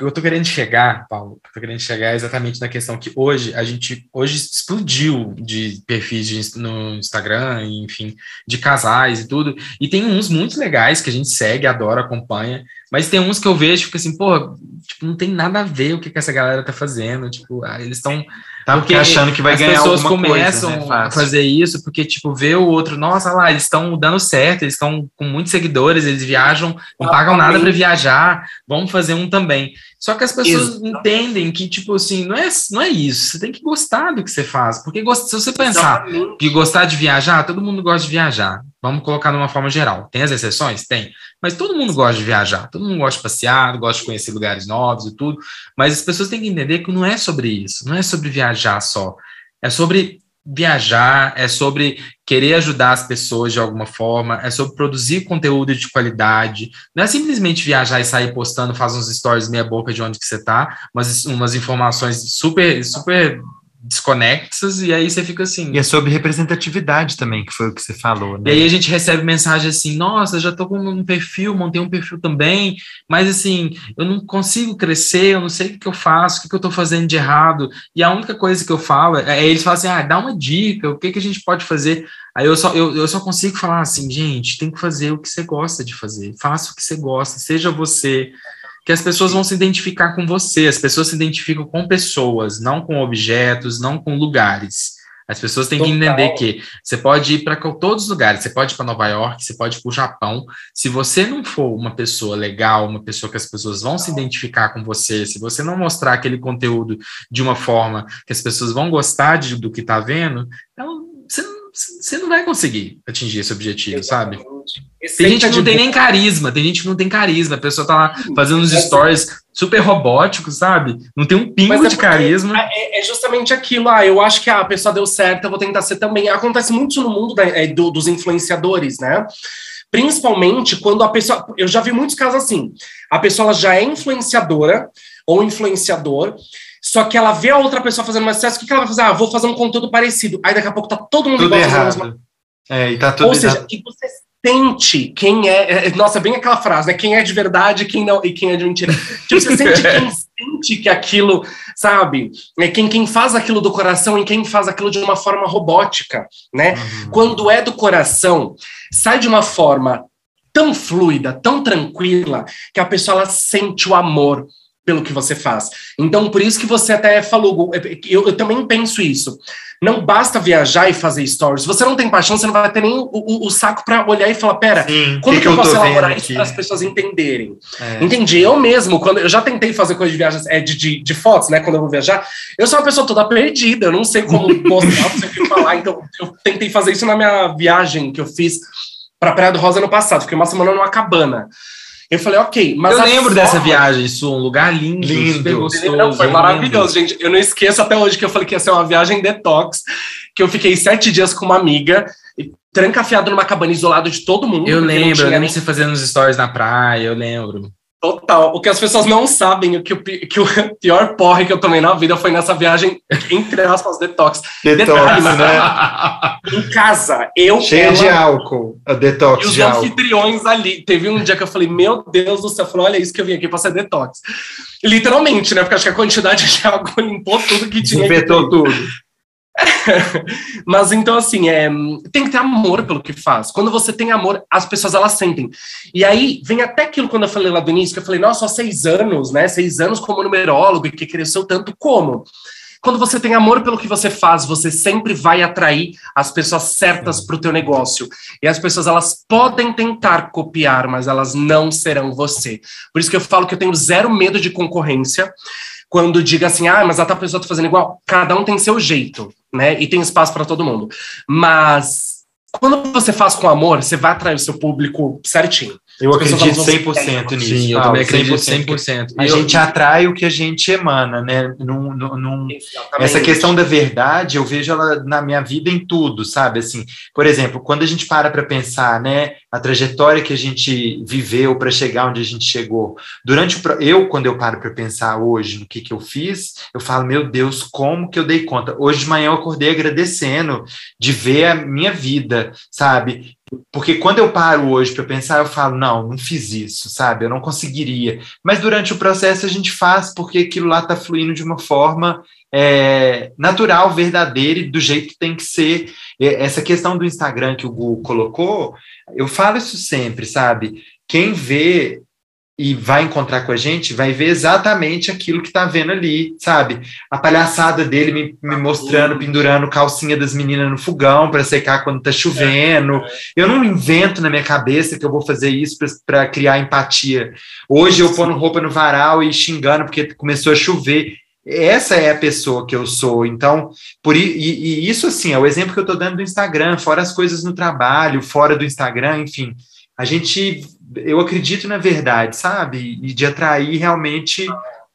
eu tô querendo chegar, Paulo, eu tô querendo chegar é exatamente na questão que hoje a gente hoje explodiu de perfis de, no Instagram, enfim, de casais e tudo, e tem uns muito legais que a gente segue, adora, acompanha, mas tem uns que eu vejo fica assim, pô, tipo, não tem nada a ver o que, que essa galera tá fazendo, tipo, ah, eles estão Tá porque achando que vai as ganhar pessoas começam coisa, né? a fazer isso porque tipo vê o outro, nossa lá, eles estão dando certo, eles estão com muitos seguidores, eles viajam, não pagam nada para viajar, vamos fazer um também. Só que as pessoas entendem que, tipo assim, não é, não é isso. Você tem que gostar do que você faz. Porque se você pensar Exatamente. que gostar de viajar, todo mundo gosta de viajar. Vamos colocar de uma forma geral. Tem as exceções? Tem. Mas todo mundo gosta de viajar. Todo mundo gosta de passear, gosta de conhecer lugares novos e tudo. Mas as pessoas têm que entender que não é sobre isso. Não é sobre viajar só. É sobre viajar, é sobre querer ajudar as pessoas de alguma forma, é sobre produzir conteúdo de qualidade. Não é simplesmente viajar e sair postando, faz uns stories meia boca de onde que você tá, mas umas informações super super desconexas, e aí você fica assim. E é sobre representatividade também, que foi o que você falou, né? E aí a gente recebe mensagem assim: nossa, já tô com um perfil, montei um perfil também, mas assim, eu não consigo crescer, eu não sei o que, eu faço, o que, que eu tô fazendo de errado. E a única coisa que eu falo é, é eles falam assim: ah, dá uma dica, o que, que a gente pode fazer? Aí eu só, eu, eu só consigo falar assim, gente, tem que fazer o que você gosta de fazer, faça o que você gosta, seja você que as pessoas vão se identificar com você, as pessoas se identificam com pessoas, não com objetos, não com lugares. As pessoas têm Total. que entender que você pode ir para todos os lugares, você pode ir para Nova York, você pode ir para o Japão. Se você não for uma pessoa legal, uma pessoa que as pessoas vão se identificar com você, se você não mostrar aquele conteúdo de uma forma que as pessoas vão gostar de, do que está vendo, então você não você não vai conseguir atingir esse objetivo, Exatamente. sabe? Tem gente que não tem nem carisma, tem gente que não tem carisma, a pessoa tá lá fazendo uns stories super robóticos, sabe? Não tem um pingo é de carisma. É, é, justamente aquilo, ah, eu acho que a pessoa deu certo, eu vou tentar ser também. Acontece muito no mundo da, é, do, dos influenciadores, né? Principalmente quando a pessoa. Eu já vi muitos casos assim. A pessoa já é influenciadora ou influenciador, só que ela vê a outra pessoa fazendo mais sucesso, o que, que ela vai fazer? Ah, vou fazer um conteúdo parecido. Aí daqui a pouco tá todo mundo tudo igual errado. Mesma... É, e tá tudo Ou seja, que você sente quem é, é. Nossa, bem aquela frase, né? Quem é de verdade quem não, e quem é de mentira. Tipo, você sente quem sente que aquilo, sabe? É quem, quem faz aquilo do coração e quem faz aquilo de uma forma robótica, né? Uhum. Quando é do coração, sai de uma forma tão fluida, tão tranquila, que a pessoa ela sente o amor pelo que você faz. Então, por isso que você até falou, eu, eu também penso isso. Não basta viajar e fazer stories. Se você não tem paixão, você não vai ter nem o, o, o saco para olhar e falar: pera, Sim, como que, que, eu posso elaborar isso para as pessoas entenderem? É. Entendi. Eu mesmo, quando eu já tentei fazer coisa de viagens, é, de, de, de, fotos, né? Quando eu vou viajar, eu sou uma pessoa toda perdida, eu não sei como mostrar, não sei o que falar. Então, eu tentei fazer isso na minha viagem que eu fiz para Praia do Rosa no passado. Fiquei uma semana numa cabana. Eu falei, ok, mas. Eu lembro forma... dessa viagem, isso, um lugar lindo, lindo. Gostoso, não, foi maravilhoso, lindo. gente. Eu não esqueço até hoje que eu falei que ia ser uma viagem detox, que eu fiquei sete dias com uma amiga, trancafiado numa cabana isolado de todo mundo. Eu lembro, eu lembro nem... você fazendo os stories na praia, eu lembro. Total. O que as pessoas não sabem, o que o, que o pior porre que eu tomei na vida foi nessa viagem, entre aspas, detox. Detox, Detalhe, né? Em casa, eu. Cheia ela, de álcool. A detox. E os anfitriões álcool. ali. Teve um dia que eu falei, meu Deus do céu, eu falei, olha isso que eu vim aqui pra ser detox. Literalmente, né? Porque acho que a quantidade de álcool limpou tudo que tinha. Infetou tudo. Mas então, assim, é, tem que ter amor pelo que faz. Quando você tem amor, as pessoas elas sentem. E aí vem até aquilo quando eu falei lá do início, que eu falei, nossa, só seis anos, né? Seis anos como numerólogo e que cresceu tanto como. Quando você tem amor pelo que você faz, você sempre vai atrair as pessoas certas para o teu negócio. E as pessoas elas podem tentar copiar, mas elas não serão você. Por isso que eu falo que eu tenho zero medo de concorrência quando diga assim, ah, mas a outra pessoa está fazendo igual. Cada um tem seu jeito, né? E tem espaço para todo mundo. Mas quando você faz com amor, você vai atrair o seu público certinho. Eu acredito 100% nisso. Sim, eu também acredito 100%. 100%. A eu... gente atrai o que a gente emana, né? Num, num, Essa questão da verdade, eu vejo ela na minha vida em tudo, sabe? Assim, por exemplo, quando a gente para para pensar, né? A trajetória que a gente viveu para chegar onde a gente chegou. Durante o... Eu, quando eu paro para pensar hoje no que, que eu fiz, eu falo, meu Deus, como que eu dei conta? Hoje de manhã eu acordei agradecendo de ver a minha vida, sabe? Porque quando eu paro hoje para pensar, eu falo, não, não fiz isso, sabe? Eu não conseguiria. Mas durante o processo a gente faz porque aquilo lá está fluindo de uma forma é, natural, verdadeira e do jeito que tem que ser. Essa questão do Instagram que o Google colocou, eu falo isso sempre, sabe? Quem vê e vai encontrar com a gente, vai ver exatamente aquilo que tá vendo ali, sabe? A palhaçada dele me, me mostrando, pendurando calcinha das meninas no fogão para secar quando tá chovendo. Eu não invento na minha cabeça que eu vou fazer isso para criar empatia. Hoje eu pondo roupa no varal e xingando porque começou a chover. Essa é a pessoa que eu sou. Então, por e, e isso assim, é o exemplo que eu tô dando do Instagram, fora as coisas no trabalho, fora do Instagram, enfim. A gente eu acredito na verdade, sabe? E de atrair realmente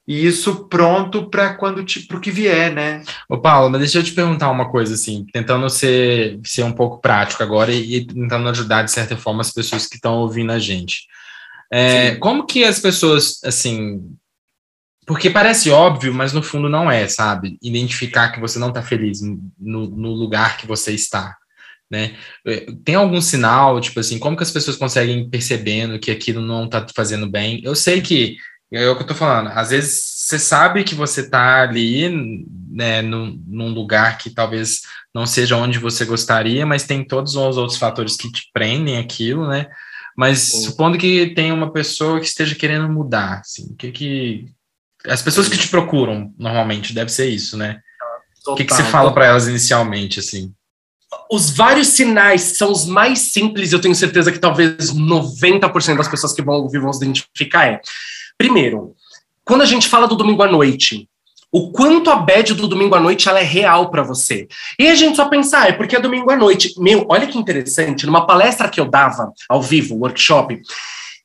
isso pronto para quando para o que vier, né? Ô Paulo, mas deixa eu te perguntar uma coisa assim, tentando ser, ser um pouco prático agora e, e tentando ajudar de certa forma as pessoas que estão ouvindo a gente. É, como que as pessoas, assim, porque parece óbvio, mas no fundo não é, sabe? Identificar que você não está feliz no, no lugar que você está né? É, tem algum sinal, tipo assim, como que as pessoas conseguem percebendo que aquilo não está fazendo bem? Eu sei que, é o que eu tô falando, às vezes você sabe que você está ali, né, num, num, lugar que talvez não seja onde você gostaria, mas tem todos os outros fatores que te prendem aquilo, né? Mas supondo que tem uma pessoa que esteja querendo mudar, assim, o que que... As pessoas que te procuram, normalmente, deve ser isso, né? o que, que você fala para elas inicialmente, assim? Os vários sinais são os mais simples, eu tenho certeza que talvez 90% das pessoas que vão ouvir vão se identificar é. Primeiro, quando a gente fala do domingo à noite, o quanto a bad do domingo à noite ela é real para você. E a gente só pensar, ah, é porque é domingo à noite. Meu, olha que interessante, numa palestra que eu dava ao vivo, workshop,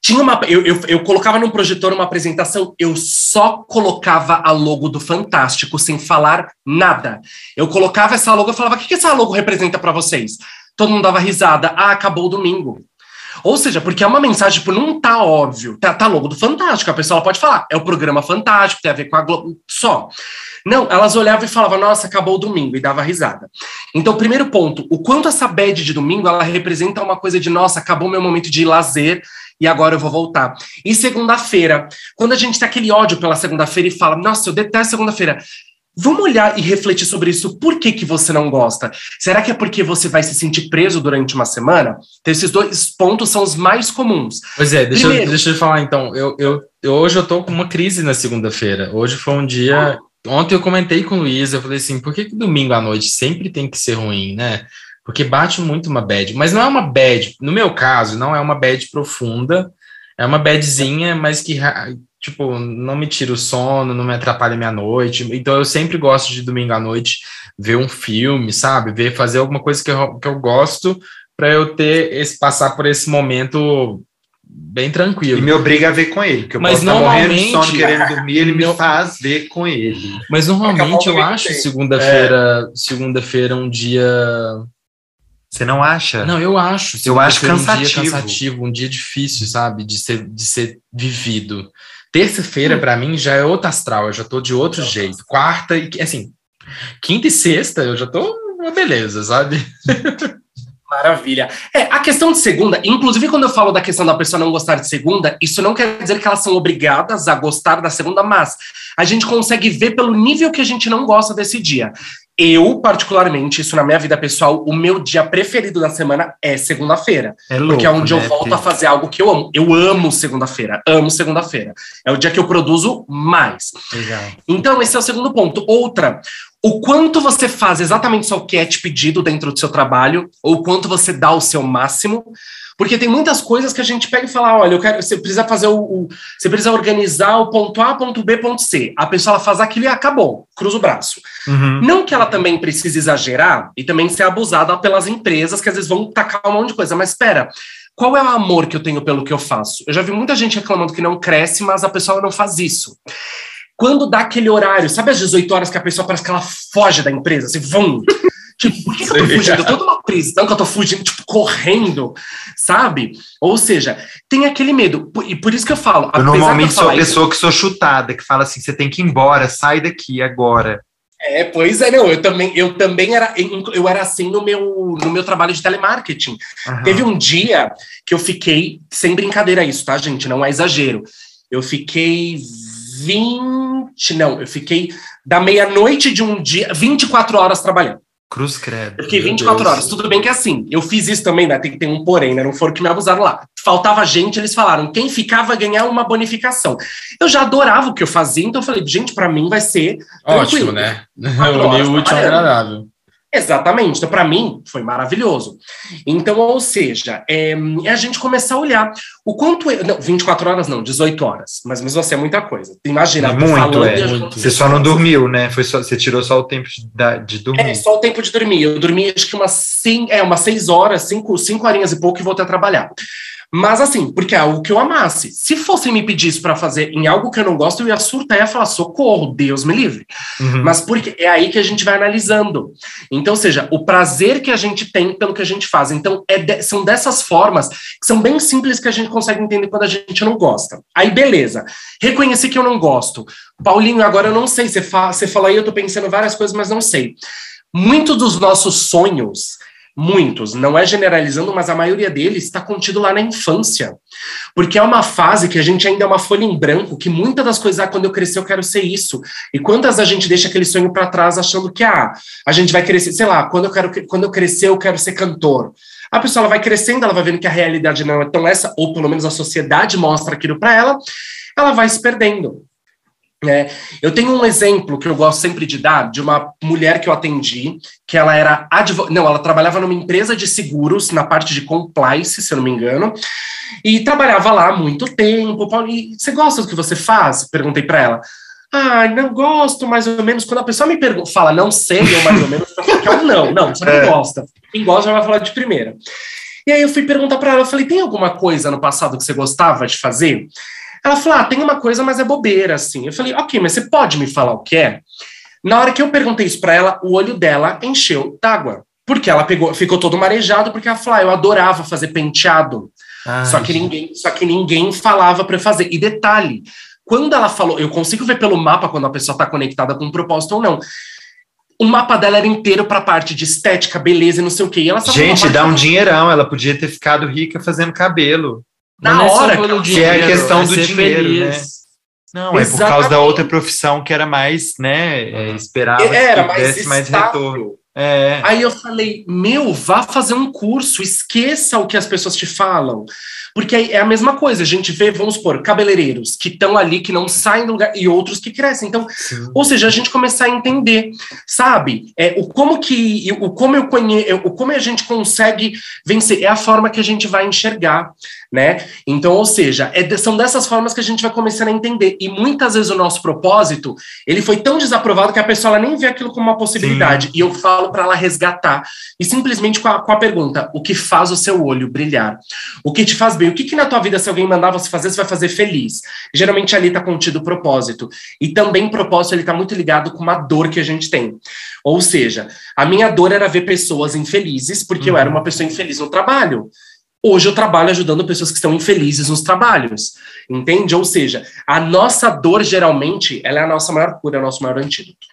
tinha uma. Eu, eu, eu, colocava num projetor uma apresentação, eu só colocava a logo do Fantástico, sem falar nada. Eu colocava essa logo, eu falava: o que, que essa logo representa para vocês? Todo mundo dava risada. Ah, acabou o domingo. Ou seja, porque é uma mensagem, tipo, não tá óbvio. Tá, tá logo do Fantástico. A pessoa pode falar, é o programa Fantástico, tem a ver com a Globo. Só. Não, elas olhavam e falavam, nossa, acabou o domingo, e dava risada. Então, primeiro ponto, o quanto essa bad de domingo, ela representa uma coisa de, nossa, acabou meu momento de lazer, e agora eu vou voltar. E segunda-feira, quando a gente tem aquele ódio pela segunda-feira e fala, nossa, eu detesto segunda-feira. Vamos olhar e refletir sobre isso. Por que, que você não gosta? Será que é porque você vai se sentir preso durante uma semana? Então, esses dois pontos são os mais comuns. Pois é, deixa, Primeiro, eu, deixa eu falar então. Eu, eu, hoje eu tô com uma crise na segunda-feira. Hoje foi um dia. Ontem eu comentei com o Luiz, eu falei assim, por que, que domingo à noite sempre tem que ser ruim, né? Porque bate muito uma bad. Mas não é uma bad, no meu caso, não é uma bad profunda, é uma badzinha, mas que, tipo, não me tira o sono, não me atrapalha minha noite. Então eu sempre gosto de domingo à noite ver um filme, sabe? Ver, fazer alguma coisa que eu, que eu gosto para eu ter esse passar por esse momento bem tranquilo. E me obriga a ver com ele, porque eu mas posso normalmente, estar morrendo de sono querendo dormir, ele me faz ver com ele. Mas normalmente eu acho segunda-feira, é. segunda-feira um dia você não acha? Não, eu acho. Eu acho cansativo. Um dia cansativo, um dia difícil, sabe, de ser, de ser vivido. Terça-feira, hum. para mim, já é outro astral, eu já tô de outro jeito. Quarta, e assim, quinta e sexta, eu já tô uma beleza, sabe? Maravilha. É, a questão de segunda, inclusive quando eu falo da questão da pessoa não gostar de segunda, isso não quer dizer que elas são obrigadas a gostar da segunda, mas a gente consegue ver pelo nível que a gente não gosta desse dia. Eu, particularmente, isso na minha vida pessoal, o meu dia preferido da semana é segunda-feira. É porque é onde né? eu volto a fazer algo que eu amo. Eu amo segunda-feira. Amo segunda-feira. É o dia que eu produzo mais. Legal. Então, esse é o segundo ponto. Outra, o quanto você faz exatamente só o que é te pedido dentro do seu trabalho, ou o quanto você dá o seu máximo. Porque tem muitas coisas que a gente pega e fala: olha, eu quero, você precisa fazer o, o, Você precisa organizar o ponto A, ponto B, ponto C. A pessoa ela faz aquilo e acabou, cruza o braço. Uhum. Não que ela também precise exagerar e também ser abusada pelas empresas que às vezes vão tacar um monte de coisa. Mas espera, qual é o amor que eu tenho pelo que eu faço? Eu já vi muita gente reclamando que não cresce, mas a pessoa não faz isso. Quando dá aquele horário, sabe às 18 horas que a pessoa parece que ela foge da empresa, assim, vum, Tipo, por que, que eu tô fugindo? Eu tô numa prisão que eu tô fugindo, tipo, correndo, sabe? Ou seja, tem aquele medo. E por isso que eu falo. Eu normalmente eu sou a pessoa isso, que sou chutada, que fala assim: você tem que ir embora, sai daqui agora. É, pois é, não, eu também, eu também era, eu era assim no meu, no meu trabalho de telemarketing. Uhum. Teve um dia que eu fiquei, sem brincadeira isso, tá, gente? Não é exagero. Eu fiquei 20, não, eu fiquei da meia-noite de um dia, 24 horas trabalhando. Cruz credo. Eu fiquei 24 Deus. horas. Tudo bem que é assim, eu fiz isso também, né? Tem que ter um porém, né? Não foram que me abusaram lá. Faltava gente, eles falaram, quem ficava ganhar uma bonificação. Eu já adorava o que eu fazia, então eu falei, gente, para mim vai ser. Ótimo, tranquilo. né? O útil agradável. Exatamente. Então, para mim, foi maravilhoso. Então, ou seja, é, é, a gente começar a olhar o quanto. É, não, 24 horas não, 18 horas. Mas mesmo assim é muita coisa. Imagina. Muito, falando, é. Muito. Você só não dormiu, né? Foi só, você tirou só o tempo de, de dormir. É, só o tempo de dormir. Eu dormi acho que umas, cinco, é, umas 6 horas, 5 horinhas e pouco e voltei a trabalhar. Mas assim, porque é algo que eu amasse. Se fosse me pedir isso para fazer em algo que eu não gosto, eu ia surtar e ia falar: socorro, Deus me livre. Uhum. Mas porque é aí que a gente vai analisando. Então, ou seja, o prazer que a gente tem pelo que a gente faz. Então, é de, são dessas formas que são bem simples que a gente consegue entender quando a gente não gosta. Aí, beleza. Reconheci que eu não gosto. Paulinho, agora eu não sei. Você, fala, você falou aí, eu tô pensando várias coisas, mas não sei. Muitos dos nossos sonhos muitos, não é generalizando, mas a maioria deles está contido lá na infância. Porque é uma fase que a gente ainda é uma folha em branco, que muitas das coisas, ah, quando eu crescer eu quero ser isso. E quantas a gente deixa aquele sonho para trás achando que, ah, a gente vai crescer, sei lá, quando eu, quero, quando eu crescer eu quero ser cantor. A pessoa ela vai crescendo, ela vai vendo que a realidade não é tão essa, ou pelo menos a sociedade mostra aquilo para ela, ela vai se perdendo. É, eu tenho um exemplo que eu gosto sempre de dar de uma mulher que eu atendi, que ela era advogada, não, ela trabalhava numa empresa de seguros na parte de compliance, se eu não me engano, e trabalhava lá há muito tempo. E você gosta do que você faz? Perguntei para ela. Ah, não gosto, mais ou menos. Quando a pessoa me pergunta, fala não sei, ou mais ou menos, eu não, não, você não é. gosta. Quem gosta já vai falar de primeira. E aí eu fui perguntar para ela, eu falei, tem alguma coisa no passado que você gostava de fazer? Ela falou: ah, tem uma coisa, mas é bobeira, assim. Eu falei: ok, mas você pode me falar o que é? Na hora que eu perguntei isso para ela, o olho dela encheu d'água. Porque ela pegou, ficou todo marejado, porque ela falou: ah, eu adorava fazer penteado. Ai, só que ninguém, só que ninguém falava para fazer. E detalhe, quando ela falou, eu consigo ver pelo mapa quando a pessoa está conectada com um propósito ou não. O mapa dela era inteiro para a parte de estética, beleza e não sei o quê. E ela Gente, dá um dinheirão. Ela podia ter ficado rica fazendo cabelo. Na não hora, é que é a questão do dinheiro, feliz. né? Não, Exatamente. é por causa da outra profissão que era mais, né, é, esperava era mais, mais retorno. É. Aí eu falei, meu, vá fazer um curso, esqueça o que as pessoas te falam. Porque é a mesma coisa, a gente vê, vamos supor, cabeleireiros que estão ali, que não saem do lugar, e outros que crescem. Então, Sim. ou seja, a gente começar a entender, sabe? É, o como que, o como eu conheço, o como a gente consegue vencer, é a forma que a gente vai enxergar, né? Então, ou seja, é, são dessas formas que a gente vai começando a entender. E muitas vezes o nosso propósito, ele foi tão desaprovado que a pessoa nem vê aquilo como uma possibilidade. Sim. E eu falo para ela resgatar. E simplesmente com a, com a pergunta: o que faz o seu olho brilhar? O que te faz bem? O que, que na tua vida, se alguém mandar você fazer, você vai fazer feliz? Geralmente ali está contido o propósito. E também o propósito ele está muito ligado com uma dor que a gente tem. Ou seja, a minha dor era ver pessoas infelizes, porque uhum. eu era uma pessoa infeliz no trabalho. Hoje eu trabalho ajudando pessoas que estão infelizes nos trabalhos, entende? Ou seja, a nossa dor geralmente ela é a nossa maior cura, é o nosso maior antídoto.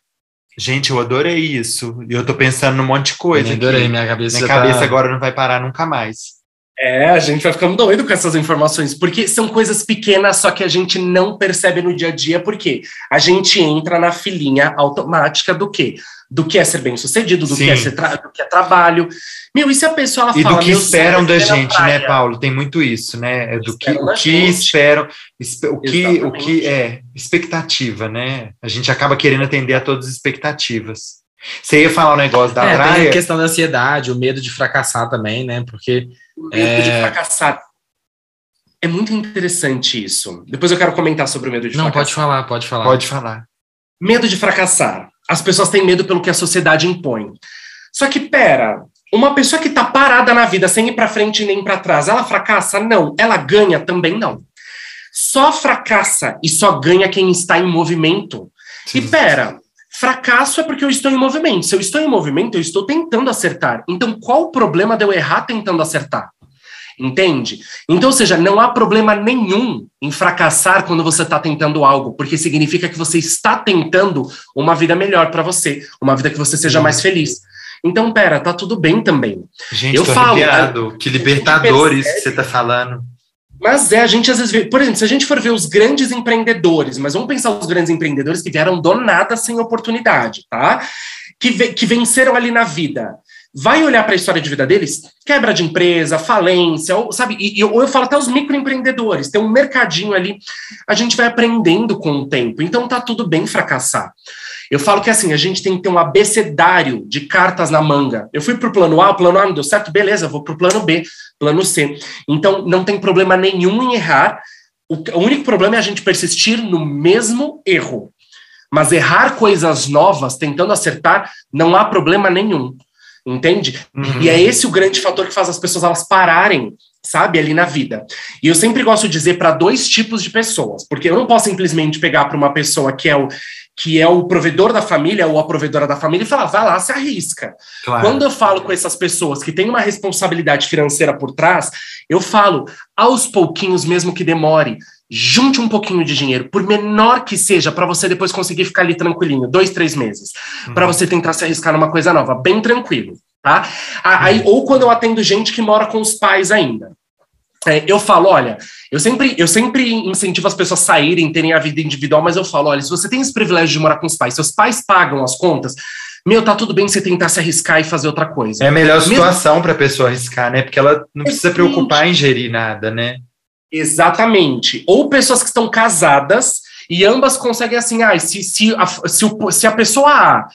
Gente, eu adorei isso. E eu tô pensando num monte de coisa. Eu adorei, aqui. minha cabeça. Minha cabeça tá... agora não vai parar nunca mais. É, a gente vai ficando doido com essas informações, porque são coisas pequenas, só que a gente não percebe no dia a dia, porque a gente entra na filinha automática do quê? Do que é ser bem sucedido, do, que é, ser do que é trabalho. Meu, e se a pessoa ela e fala, do que esperam da gente, né, Paulo? Tem muito isso, né? É do que, o que esperam, o que, o que é expectativa, né? A gente acaba querendo atender a todas as expectativas. Você ia falar o um negócio da é, praia. Tem a questão da ansiedade, o medo de fracassar também, né? Porque. O medo é... de fracassar. É muito interessante isso. Depois eu quero comentar sobre o medo de Não, fracassar. Não, pode falar, pode falar. Pode falar. Medo de fracassar. As pessoas têm medo pelo que a sociedade impõe. Só que, pera, uma pessoa que está parada na vida sem ir para frente nem para trás, ela fracassa? Não. Ela ganha? Também não. Só fracassa e só ganha quem está em movimento. Sim. E pera, Fracasso é porque eu estou em movimento. Se eu estou em movimento, eu estou tentando acertar. Então, qual o problema de eu errar tentando acertar? Entende? Então, ou seja, não há problema nenhum em fracassar quando você está tentando algo, porque significa que você está tentando uma vida melhor para você, uma vida que você seja mais feliz. Então, pera, tá tudo bem também. Gente, eu falo, arrepiado. que libertadores que você está falando. Mas é, a gente às vezes vê, por exemplo, se a gente for ver os grandes empreendedores, mas vamos pensar os grandes empreendedores que vieram do nada sem oportunidade, tá? Que, que venceram ali na vida. Vai olhar para a história de vida deles, quebra de empresa, falência, ou, sabe? E, e, ou eu falo até os microempreendedores, tem um mercadinho ali, a gente vai aprendendo com o tempo, então tá tudo bem fracassar. Eu falo que assim, a gente tem que ter um abecedário de cartas na manga. Eu fui para o plano A, o plano A não deu certo, beleza, vou para o plano B, plano C. Então, não tem problema nenhum em errar. O, o único problema é a gente persistir no mesmo erro. Mas errar coisas novas, tentando acertar, não há problema nenhum. Entende? Uhum. E é esse o grande fator que faz as pessoas elas pararem sabe, ali na vida. E eu sempre gosto de dizer para dois tipos de pessoas, porque eu não posso simplesmente pegar para uma pessoa que é o que é o provedor da família ou a provedora da família e falar, vai lá, se arrisca. Claro. Quando eu falo com essas pessoas que têm uma responsabilidade financeira por trás, eu falo, aos pouquinhos, mesmo que demore, junte um pouquinho de dinheiro, por menor que seja, para você depois conseguir ficar ali tranquilinho, dois, três meses, uhum. para você tentar se arriscar numa coisa nova, bem tranquilo. Tá? Aí, ou quando eu atendo gente que mora com os pais ainda. É, eu falo, olha, eu sempre, eu sempre incentivo as pessoas a saírem, terem a vida individual, mas eu falo, olha, se você tem esse privilégio de morar com os pais, seus pais pagam as contas, meu, tá tudo bem você tentar se arriscar e fazer outra coisa. É a melhor situação para a pessoa arriscar, né? Porque ela não precisa se preocupar em gerir nada, né? Exatamente. Ou pessoas que estão casadas e ambas conseguem assim, ah, se, se, a, se, o, se a pessoa A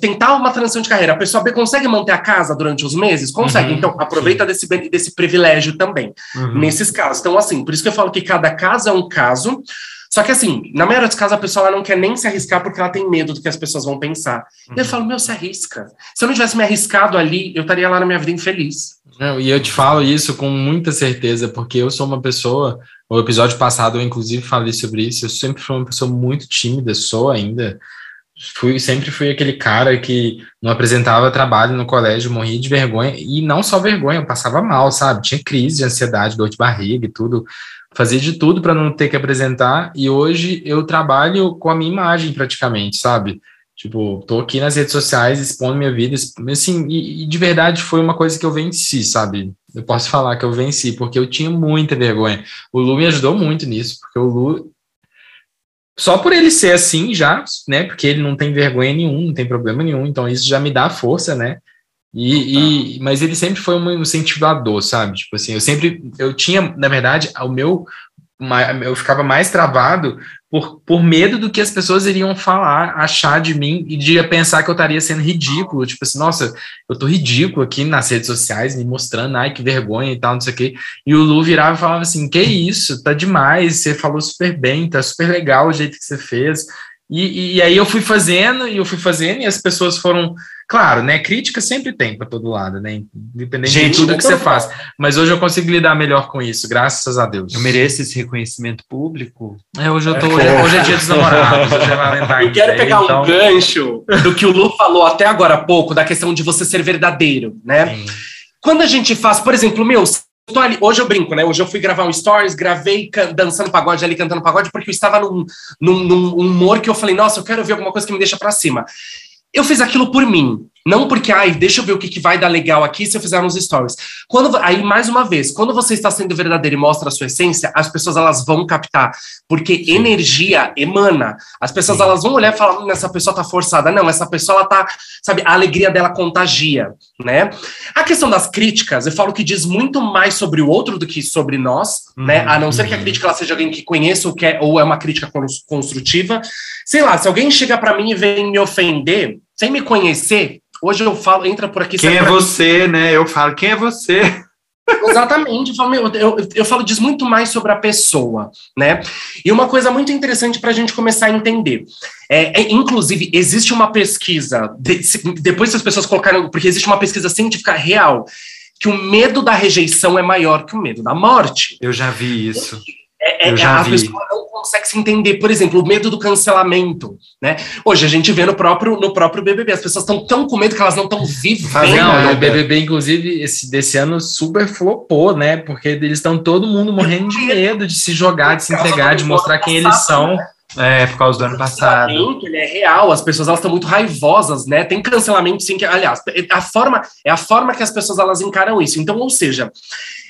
tentar uma transição de carreira, a pessoa B consegue manter a casa durante os meses? Consegue. Uhum, então, aproveita desse, desse privilégio também, uhum. nesses casos. Então, assim, por isso que eu falo que cada caso é um caso. Só que, assim, na maioria dos casos, a pessoa ela não quer nem se arriscar porque ela tem medo do que as pessoas vão pensar. Uhum. E eu falo, meu, se arrisca. Se eu não tivesse me arriscado ali, eu estaria lá na minha vida infeliz. Não, e eu te falo isso com muita certeza, porque eu sou uma pessoa. O episódio passado eu, inclusive, falei sobre isso. Eu sempre fui uma pessoa muito tímida, sou ainda fui, sempre fui aquele cara que não apresentava trabalho no colégio, morria de vergonha, e não só vergonha, eu passava mal, sabe? Tinha crise de ansiedade, dor de barriga e tudo. Fazia de tudo para não ter que apresentar, e hoje eu trabalho com a minha imagem praticamente, sabe? Tipo, tô aqui nas redes sociais expondo minha vida, assim, e, e de verdade foi uma coisa que eu venci, sabe? Eu posso falar que eu venci, porque eu tinha muita vergonha. O Lu me ajudou muito nisso, porque o Lu só por ele ser assim já, né? Porque ele não tem vergonha nenhum, não tem problema nenhum, então isso já me dá força, né? E, e, mas ele sempre foi um incentivador, sabe? Tipo assim, eu sempre, eu tinha, na verdade, o meu, eu ficava mais travado por, por medo do que as pessoas iriam falar, achar de mim e de pensar que eu estaria sendo ridículo. Tipo assim, nossa, eu tô ridículo aqui nas redes sociais, me mostrando, ai, que vergonha e tal, não sei o quê. E o Lu virava e falava assim: que isso, tá demais, você falou super bem, tá super legal o jeito que você fez. E, e aí eu fui fazendo, e eu fui fazendo, e as pessoas foram Claro, né? Crítica sempre tem para todo lado, né? Independente Gente, de tudo que você faz. Mas hoje eu consigo lidar melhor com isso, graças a Deus. Eu mereço esse reconhecimento público. É, hoje eu tô. Hoje, é, hoje é dia dos namorados, hoje é Valentine's. Eu quero pegar então... um gancho do que o Lu falou até agora há pouco, da questão de você ser verdadeiro, né? Sim. Quando a gente faz, por exemplo, meu, Ali, hoje eu brinco, né? Hoje eu fui gravar um stories, gravei dançando pagode ali, cantando pagode, porque eu estava num, num, num, humor que eu falei, nossa, eu quero ver alguma coisa que me deixa para cima. Eu fiz aquilo por mim. Não porque, ai, deixa eu ver o que, que vai dar legal aqui se eu fizer uns stories. Quando, aí, mais uma vez, quando você está sendo verdadeiro e mostra a sua essência, as pessoas elas vão captar. Porque Sim. energia emana. As pessoas Sim. elas vão olhar e falar, hum, essa pessoa tá forçada. Não, essa pessoa, ela tá, sabe, a alegria dela contagia, né? A questão das críticas, eu falo que diz muito mais sobre o outro do que sobre nós, uhum. né? A não ser que a uhum. crítica ela seja alguém que conheça ou, quer, ou é uma crítica construtiva. Sei lá, se alguém chega para mim e vem me ofender, sem me conhecer, Hoje eu falo, entra por aqui. Quem é você, aqui. né? Eu falo, quem é você? Exatamente, eu falo, eu, eu, eu, falo diz muito mais sobre a pessoa, né? E uma coisa muito interessante para a gente começar a entender. É, é, inclusive, existe uma pesquisa, de, se, depois as pessoas colocaram, porque existe uma pesquisa científica real, que o medo da rejeição é maior que o medo da morte. Eu já vi isso. É, é, a vi. pessoa não consegue se entender. Por exemplo, o medo do cancelamento, né? Hoje a gente vê no próprio, no próprio BBB, as pessoas estão tão com medo que elas não estão vivendo. Não, o BBB, inclusive, esse, desse ano super flopou, né? Porque eles estão todo mundo morrendo de medo de se jogar, de se entregar, de mostrar quem eles são. É, por causa do ano passado. Ele é real, as pessoas elas estão muito raivosas, né? Tem cancelamento, sim, que, aliás, a forma é a forma que as pessoas elas encaram isso. Então, ou seja,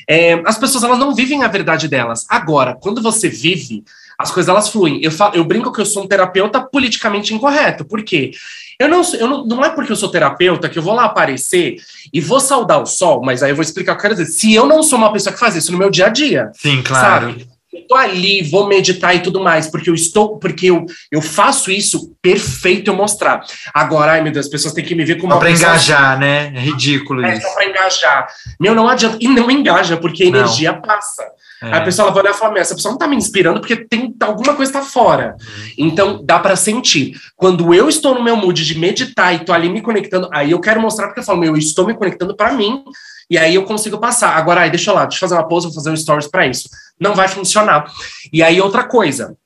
é, as pessoas elas não vivem a verdade delas. Agora, quando você vive, as coisas elas fluem. Eu, falo, eu brinco que eu sou um terapeuta politicamente incorreto. Por quê? Eu não, eu não, não é porque eu sou terapeuta que eu vou lá aparecer e vou saudar o sol, mas aí eu vou explicar o que eu quero dizer. Se eu não sou uma pessoa que faz isso no meu dia a dia. Sim, claro. Sabe? Eu tô ali, vou meditar e tudo mais, porque eu estou, porque eu, eu faço isso perfeito eu mostrar. Agora, ai meu Deus, as pessoas têm que me ver como só uma pra engajar, assim. né? É ridículo é, isso. É, só pra engajar. Meu, não adianta. E não engaja, porque a energia não. passa. É. Aí a pessoa vai olhar e fala: essa pessoa não tá me inspirando porque tem alguma coisa tá fora. Uhum. Então dá para sentir. Quando eu estou no meu mood de meditar e tô ali me conectando, aí eu quero mostrar porque eu falo: meu, eu estou me conectando para mim e aí eu consigo passar. Agora, aí, deixa eu lá, deixa eu fazer uma pose, vou fazer um stories para isso. Não vai funcionar. E aí, outra coisa,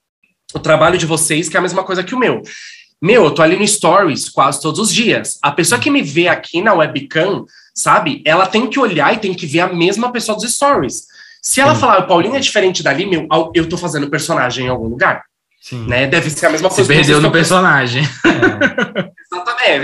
o trabalho de vocês, que é a mesma coisa que o meu. Meu, eu tô ali no stories quase todos os dias. A pessoa que me vê aqui na webcam, sabe, ela tem que olhar e tem que ver a mesma pessoa dos stories. Se ela Sim. falar, o Paulinho é diferente dali, meu, eu tô fazendo personagem em algum lugar. Sim. Né? Deve ser a mesma coisa. Se perdeu no personagem. É.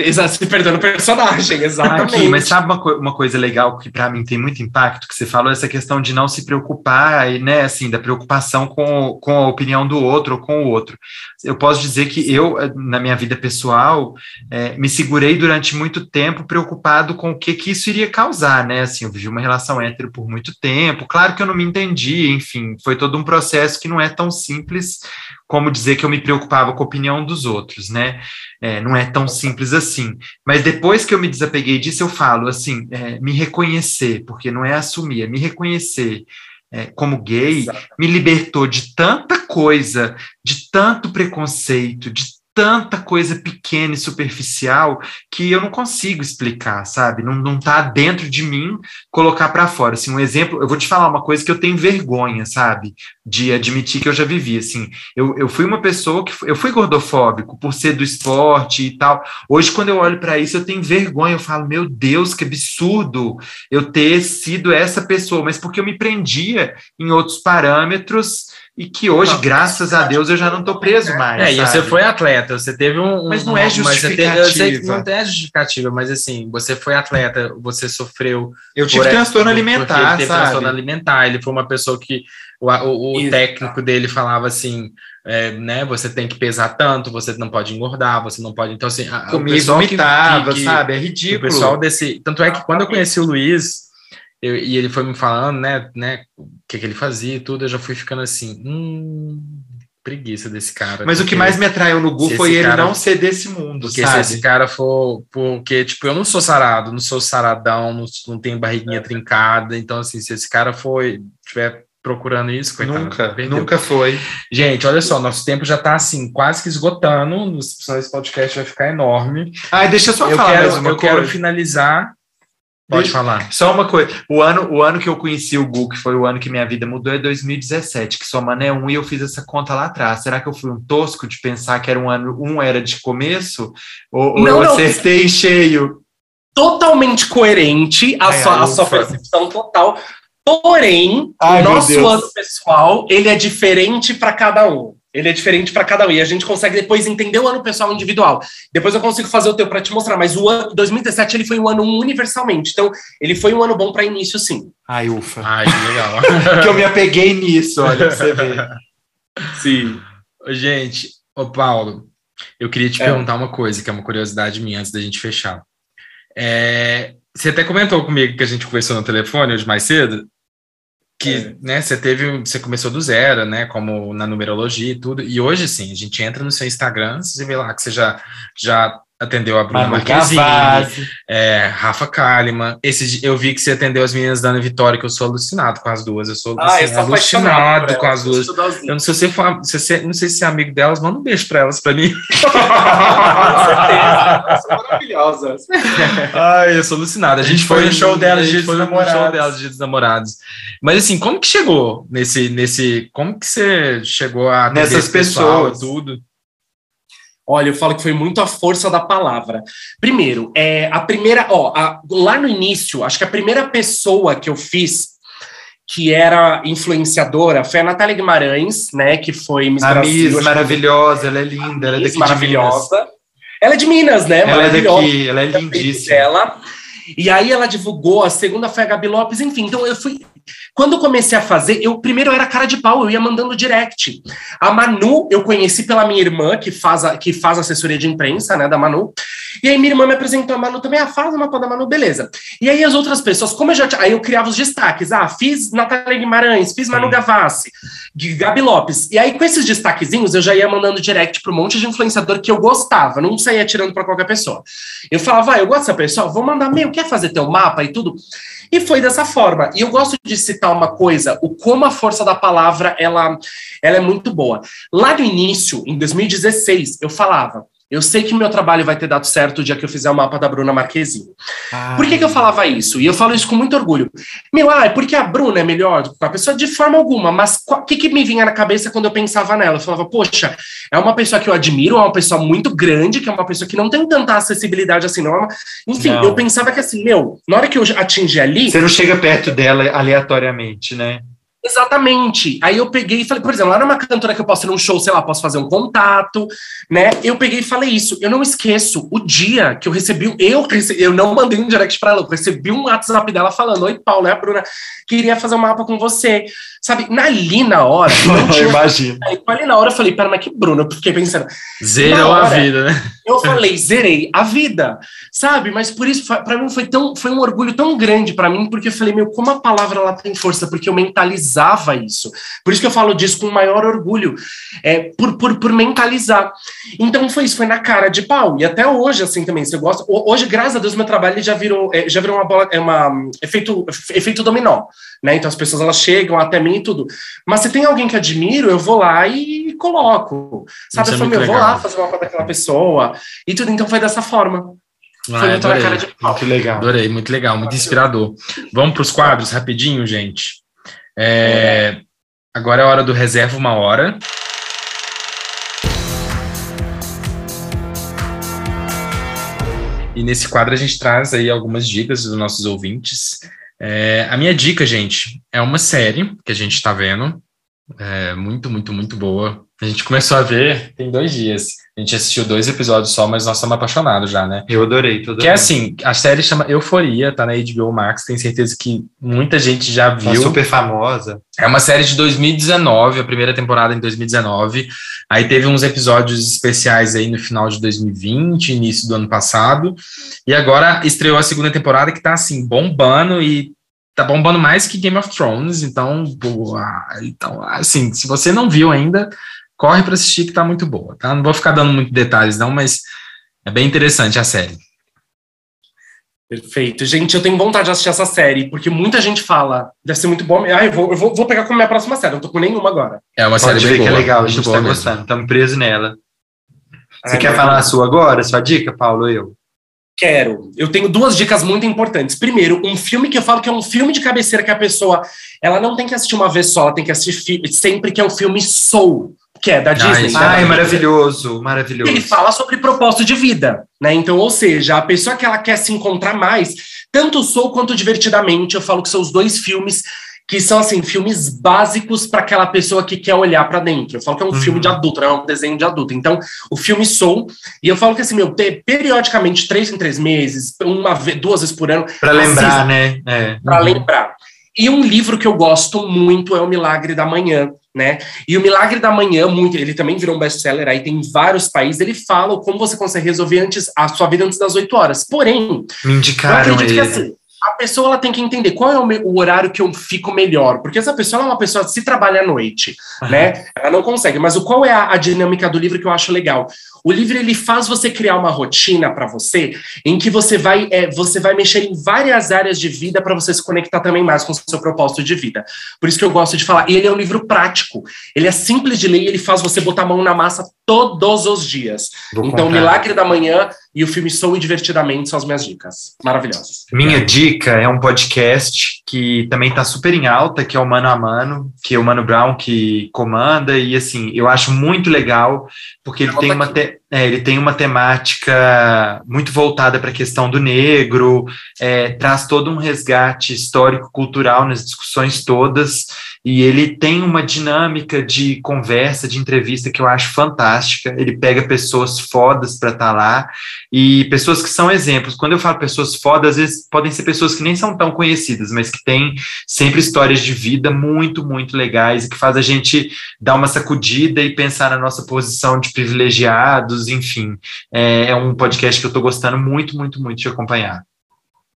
exatamente, se perdeu no personagem, exatamente. Aqui, mas sabe uma, co uma coisa legal que para mim tem muito impacto, que você falou, essa questão de não se preocupar, né, assim, da preocupação com, com a opinião do outro ou com o outro. Eu posso dizer que eu, na minha vida pessoal, é, me segurei durante muito tempo preocupado com o que, que isso iria causar, né, assim, eu vivi uma relação hétero por muito tempo, claro que eu não me entendi, enfim, foi todo um processo que não é tão simples como dizer que eu me preocupava com a opinião dos outros, né? É, não é tão simples assim. Mas depois que eu me desapeguei disso, eu falo assim: é, me reconhecer, porque não é assumir, é me reconhecer. É, como gay, Exato. me libertou de tanta coisa, de tanto preconceito, de tanta coisa pequena e superficial que eu não consigo explicar, sabe? Não, não tá dentro de mim colocar para fora. Assim, um exemplo, eu vou te falar uma coisa que eu tenho vergonha, sabe? De admitir que eu já vivi, assim. Eu, eu fui uma pessoa que eu fui gordofóbico por ser do esporte e tal. Hoje, quando eu olho para isso, eu tenho vergonha. Eu falo, meu Deus, que absurdo eu ter sido essa pessoa, mas porque eu me prendia em outros parâmetros E que hoje, não, graças a Deus, eu já não tô preso mais. É, sabe? e você foi atleta, você teve um. Mas não é justificativa. Mas teve, não é justificativa, mas assim, você foi atleta, você sofreu. Eu tive transtorno alimentar. Ele teve sabe? transtorno alimentar, ele foi uma pessoa que o, o, o técnico dele falava assim. É, né, você tem que pesar tanto, você não pode engordar, você não pode. Então, assim, a, Comigo o pessoal vomitava, que, que, sabe? É ridículo. O pessoal desse. Tanto é que quando eu conheci o Luiz, eu, e ele foi me falando, né, né, o que, que ele fazia e tudo, eu já fui ficando assim, hum, preguiça desse cara. Mas o que mais me atraiu no Gu foi ele cara, não ser desse mundo, porque sabe? se esse cara for, porque, tipo, eu não sou sarado, não sou saradão, não, não tenho barriguinha trincada, então, assim, se esse cara for, tiver procurando isso, coitado, Nunca, nunca foi. Gente, olha só, nosso tempo já tá, assim, quase que esgotando, esse podcast vai ficar enorme. Ai, deixa eu só eu falar quero, Eu coisa. quero finalizar Pode falar. Só uma coisa. O ano, o ano que eu conheci o Gu, que foi o ano que minha vida mudou, é 2017, que somando é um, e eu fiz essa conta lá atrás. Será que eu fui um tosco de pensar que era um ano, um era de começo? Ou, não, ou eu acertei não. cheio? Totalmente coerente a, Ai, sua, a sua percepção total. Porém, Ai, o nosso ano pessoal, ele é diferente para cada um. Ele é diferente para cada um. E a gente consegue depois entender o ano pessoal individual. Depois eu consigo fazer o teu para te mostrar. Mas o ano 2017 ele foi um ano universalmente. Então, ele foi um ano bom para início, sim. Ai, ufa. Ai, que legal. que eu me apeguei nisso, olha, pra você ver. Sim. Gente, ô Paulo, eu queria te é. perguntar uma coisa, que é uma curiosidade minha antes da gente fechar. É, você até comentou comigo que a gente conversou no telefone hoje mais cedo, que é. né, você teve, você começou do zero, né, como na numerologia e tudo, e hoje sim, a gente entra no seu Instagram, você vê lá que você já, já atendeu a Bruna Marquezine, é, Rafa Kalimann. Esse, eu vi que você atendeu as meninas da Ana Vitória, que eu sou alucinado com as duas. Eu sou, ah, assim, eu alucinado com as duas. Eu não sei se for, se você, não sei se é amigo delas, manda um beijo para elas, para mim. com certeza, são maravilhosas. Ai, eu sou alucinado. A gente, a gente foi no show delas, de foi no show delas, Dia dos Namorados. Mas assim, como que chegou nesse, nesse, como que você chegou a nessas pessoas tudo? Olha, eu falo que foi muito a força da palavra. Primeiro, é, a primeira, ó, a, lá no início, acho que a primeira pessoa que eu fiz que era influenciadora foi a Natália Guimarães, né, que foi Miss a Brasil. Miss maravilhosa, ela é linda, ela é daqui maravilhosa. Ela é de Minas, né? Ela é daqui, ela é lindíssima. Ela. E aí ela divulgou, a segunda foi a Gabi Lopes, enfim. Então eu fui, quando eu comecei a fazer, eu primeiro eu era cara de pau, eu ia mandando direct. A Manu, eu conheci pela minha irmã, que faz, a, que faz assessoria de imprensa, né, da Manu. E aí minha irmã me apresentou a Manu também, ah, faz uma mapa da Manu, beleza. E aí as outras pessoas, como eu já aí eu criava os destaques, ah, fiz Natália Guimarães, fiz Manu Gavassi, Gabi Lopes. E aí com esses destaquezinhos eu já ia mandando direct para um monte de influenciador que eu gostava, não saía tirando para qualquer pessoa. Eu falava, ah, eu gosto dessa pessoa, vou mandar meu, quer fazer teu mapa e tudo? E foi dessa forma. E eu gosto de citar uma coisa, o como a força da palavra ela, ela é muito boa. Lá no início, em 2016, eu falava, eu sei que meu trabalho vai ter dado certo o dia que eu fizer o mapa da Bruna Marquezine. Por que, que eu falava isso? E eu falo isso com muito orgulho. Meu, ah, é porque a Bruna é melhor do que a pessoa de forma alguma, mas o que, que me vinha na cabeça quando eu pensava nela? Eu falava, poxa, é uma pessoa que eu admiro, é uma pessoa muito grande, que é uma pessoa que não tem tanta acessibilidade assim, não. É enfim, não. eu pensava que assim, meu, na hora que eu atingi ali. Você não chega perto dela aleatoriamente, né? Exatamente. Aí eu peguei e falei, por exemplo, lá numa cantora que eu posso ir num show, sei lá, posso fazer um contato, né? Eu peguei e falei isso. Eu não esqueço o dia que eu recebi, eu recebi, eu não mandei um direct para ela, eu recebi um WhatsApp dela falando: Oi, Paulo, é a Bruna, queria fazer um mapa com você. Sabe, ali na hora. Não tinha... Imagina. Ali na hora eu falei, pera, mas que Bruna? Eu fiquei pensando. Zerou hora, a vida, né? Eu falei, zerei a vida, sabe? Mas por isso, para mim, foi, tão, foi um orgulho tão grande para mim, porque eu falei, meu, como a palavra ela tem força, porque eu mentalizava isso. Por isso que eu falo disso com maior orgulho, é, por, por, por mentalizar. Então foi isso, foi na cara de pau. E até hoje, assim também, se eu gosto. Hoje, graças a Deus, meu trabalho já virou, é, já virou uma bola, é uma efeito, efeito dominó. Né? Então as pessoas elas chegam até mim e tudo. Mas se tem alguém que admiro, eu vou lá e coloco. Sabe? Isso eu, é eu vou lá fazer uma foto daquela pessoa e tudo. Então foi dessa forma. Ah, foi muito, cara de muito legal. Adorei, muito legal, muito inspirador. Vamos para os quadros rapidinho, gente. É, agora é a hora do reserva uma hora. E nesse quadro a gente traz aí algumas dicas dos nossos ouvintes. É, a minha dica, gente, é uma série que a gente está vendo. É muito, muito, muito boa. A gente começou a ver tem dois dias. A gente assistiu dois episódios só, mas nós estamos apaixonados já, né? Eu adorei, tudo. Que é assim, a série chama Euforia, tá na HBO Max, tenho certeza que muita gente já Tá viu. super famosa. É uma série de 2019, a primeira temporada em 2019. Aí teve uns episódios especiais aí no final de 2020, início do ano passado. E agora estreou a segunda temporada que tá assim, bombando e tá bombando mais que Game of Thrones. Então, boa. Então, assim, se você não viu ainda, corre para assistir que tá muito boa, tá? Não vou ficar dando muito detalhes não, mas é bem interessante a série. Perfeito. Gente, eu tenho vontade de assistir essa série, porque muita gente fala, deve ser muito bom. Ah, eu vou, eu vou, vou pegar como minha próxima série, não tô com nenhuma agora. É uma série Pode bem ver que é boa, legal, a gente boa tá mesmo. gostando. Estamos presos nela. Você Ai, quer falar a sua agora? Sua dica, Paulo ou eu? Quero. Eu tenho duas dicas muito importantes. Primeiro, um filme que eu falo que é um filme de cabeceira que a pessoa ela não tem que assistir uma vez só, ela tem que assistir sempre, que é o filme Soul, que é da Disney. isso né? é Ai, maravilhoso, maravilhoso. Ele fala sobre propósito de vida, né? Então, ou seja, a pessoa que ela quer se encontrar mais, tanto Soul quanto Divertidamente, eu falo que são os dois filmes que são assim filmes básicos para aquela pessoa que quer olhar para dentro. Eu falo que é um Uhum. filme de adulto, não é um desenho de adulto. Então, o filme Soul, e eu falo que assim, meu, te- periodicamente, três em três meses, uma vez, duas vezes por ano, Pra lembrar, né? É. para lembrar. E um livro que eu gosto muito é O Milagre da Manhã, né? E O Milagre da Manhã, muito, ele também virou um best-seller, aí tem em vários países, ele fala como você consegue resolver antes a sua vida antes das 8 horas. Porém, Me eu indicaram acredito ele. que assim, a pessoa ela tem que entender qual é o, me- o horário que eu fico melhor, porque essa pessoa é uma pessoa que se trabalha à noite, né? Ela não consegue. Mas o qual é a, a dinâmica do livro que eu acho legal? O livro ele faz você criar uma rotina para você, em que você vai é, você vai mexer em várias áreas de vida para você se conectar também mais com o seu propósito de vida. Por isso que eu gosto de falar. E ele é um livro prático. Ele é simples de ler e ele faz você botar a mão na massa todos os dias. Vou então, comprar. Milagre da Manhã e o filme Sou e Divertidamente são as minhas dicas. Maravilhosas. Minha dica é um podcast que também tá super em alta, que é o Mano a Mano, que é o Mano Brown que comanda, e assim, eu acho muito legal, porque ele tem uma, aqui. Te- é, ele tem uma temática muito voltada para a questão do negro, é, traz todo um resgate histórico-cultural nas discussões todas, e ele tem uma dinâmica de conversa, de entrevista que eu acho fantástica. Ele pega pessoas fodas para estar lá e pessoas que são exemplos. Quando eu falo pessoas fodas, às vezes podem ser pessoas que nem são tão conhecidas, mas que têm sempre histórias de vida muito, muito legais e que faz a gente dar uma sacudida e pensar na nossa posição de privilegiados, enfim. É, é um podcast que eu estou gostando muito, muito, muito de acompanhar.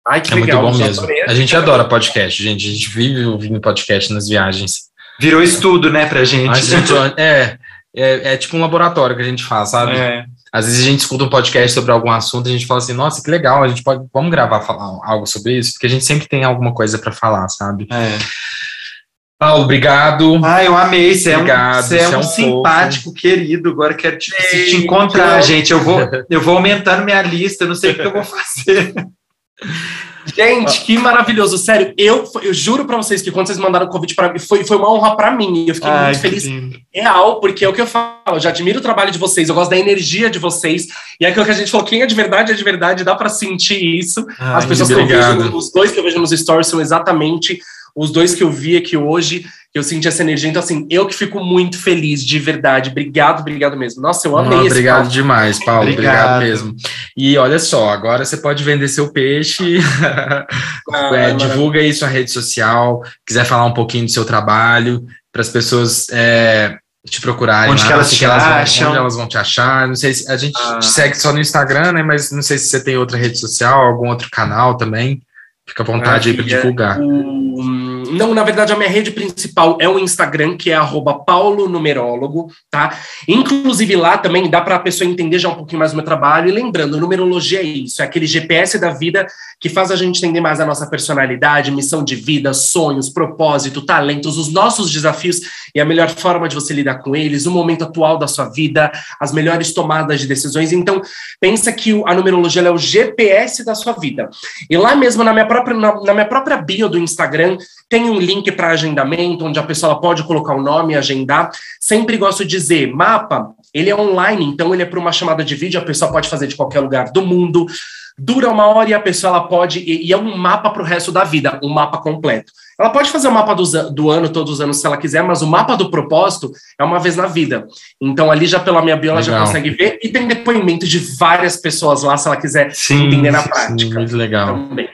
Ai, que É muito legal. bom já mesmo. A gente adora podcast, gente. A gente vive ouvindo podcast nas viagens. Virou estudo, né, pra gente. A gente é, é, é tipo um laboratório que a gente faz, sabe? É. Às vezes a gente escuta um podcast sobre algum assunto e a gente fala assim, nossa, que legal, a gente pode, vamos gravar falar algo sobre isso, porque a gente sempre tem alguma coisa para falar, sabe? É. Paulo, obrigado. Ah, eu amei. Você é um, Obrigado, você é você é um um simpático, querido. Agora quero te, te Gente, encontrar, eu- gente. Eu vou, eu vou aumentando minha lista. Eu não sei o que eu vou fazer. Gente, que maravilhoso. Sério, eu, eu juro pra vocês que quando vocês mandaram o convite pra mim, foi, foi uma honra pra mim. Eu fiquei Ai, muito feliz. lindo. Real, porque é o que eu falo. Eu já admiro o trabalho de vocês, eu gosto da energia de vocês. E é aquilo que a gente falou: quem é de verdade é de verdade, dá pra sentir isso. As Ai, pessoas que eu obrigado. vejo, os dois que eu vejo nos stories são exatamente os dois que eu vi aqui hoje, que eu senti essa energia. Então, assim, eu que fico muito feliz, de verdade. Obrigado, obrigado mesmo. Nossa, eu amei Não, esse obrigado papo. demais, Paulo. Obrigado. Obrigado. mesmo. E olha só, agora você pode vender seu peixe. Ah, É, divulga aí sua rede social, quiser falar um pouquinho do seu trabalho, para as pessoas é, te procurarem. Onde lá, que elas te vão- acham? onde elas vão te achar. Não sei se a gente Ah. te segue só no Instagram, né? Mas não sei se você tem outra rede social, algum outro canal também. Fica à vontade aí para divulgar. O- Não, na verdade, a minha rede principal é o Instagram, que é arroba Paulo Numerólogo, tá? Inclusive lá também dá para a pessoa entender já um pouquinho mais do meu trabalho. E lembrando, numerologia é isso, é aquele GPS da vida que faz a gente entender mais a nossa personalidade, missão de vida, sonhos, propósito, talentos, os nossos desafios e a melhor forma de você lidar com eles, o momento atual da sua vida, as melhores tomadas de decisões. Então, pensa que o- a numerologia é o GPS da sua vida. E lá mesmo na minha própria, na, na minha própria bio do Instagram, tem um link para agendamento, onde a pessoa pode colocar o nome e agendar. Sempre gosto de dizer, mapa, ele é online, então ele é para uma chamada de vídeo, a pessoa pode fazer de qualquer lugar do mundo. dura uma hora e a pessoa ela pode. E, e é um mapa para o resto da vida, um mapa completo. Ela pode fazer o mapa do, do, ano, todos os anos, se ela quiser, mas o mapa do propósito é uma vez na vida. Então, ali já pela minha bio, ela legal. já consegue ver. E tem depoimento de várias pessoas lá, se ela quiser sim, entender na prática. Sim, muito legal. Também.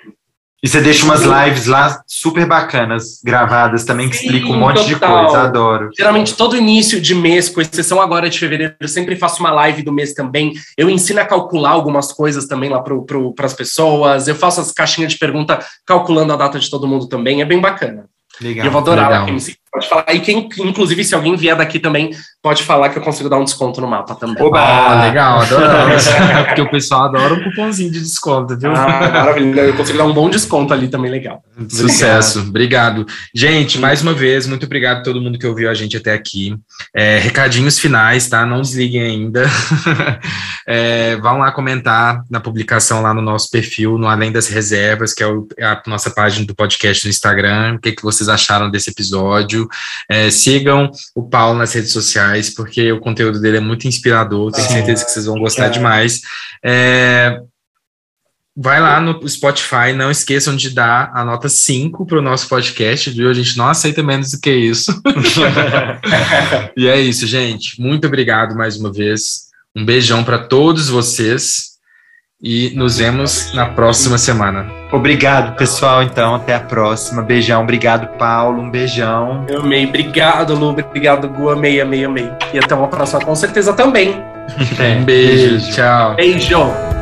E você deixa umas lives lá super bacanas, gravadas também, que explicam um monte total. de coisa, adoro. Geralmente, todo início de mês, com exceção agora de fevereiro, eu sempre faço uma live do mês também. Eu ensino a calcular algumas coisas também lá para as pessoas. Eu faço as caixinhas de pergunta calculando a data de todo mundo também. É bem bacana. Legal. E eu vou adorar Legal. lá, quem me pode falar. E quem, inclusive, se alguém vier daqui também, pode falar que eu consigo dar um desconto no mapa também. Oba! Ah, legal, adoramos. Porque o pessoal adora um cupomzinho de desconto, viu? Ah, maravilha. Eu consigo dar um bom desconto ali também, legal. Sucesso. Obrigado. obrigado. Gente, mais uma vez, muito obrigado a todo mundo que ouviu a gente até aqui. É, recadinhos finais, tá? Não desliguem ainda. é, vão lá comentar na publicação lá no nosso perfil, no Além das Reservas, que é a nossa página do podcast no Instagram. O que, que vocês acharam desse episódio? É, sigam o Paulo nas redes sociais, porque o conteúdo dele é muito inspirador, tenho certeza que vocês vão gostar demais. É, vai lá no Spotify, não esqueçam de dar a nota 5 para o nosso podcast, viu? A gente não aceita menos do que isso. e é isso, gente. Muito obrigado mais uma vez. Um beijão para todos vocês e nos vemos na próxima semana. Obrigado, pessoal. Então, até a próxima. Beijão. Obrigado, Paulo. Um beijão. Eu amei. Obrigado, Lu. Obrigado, Gu. Amei, amei, amei. E até uma próxima, com certeza também. É. um beijo. beijo. Tchau. Beijo.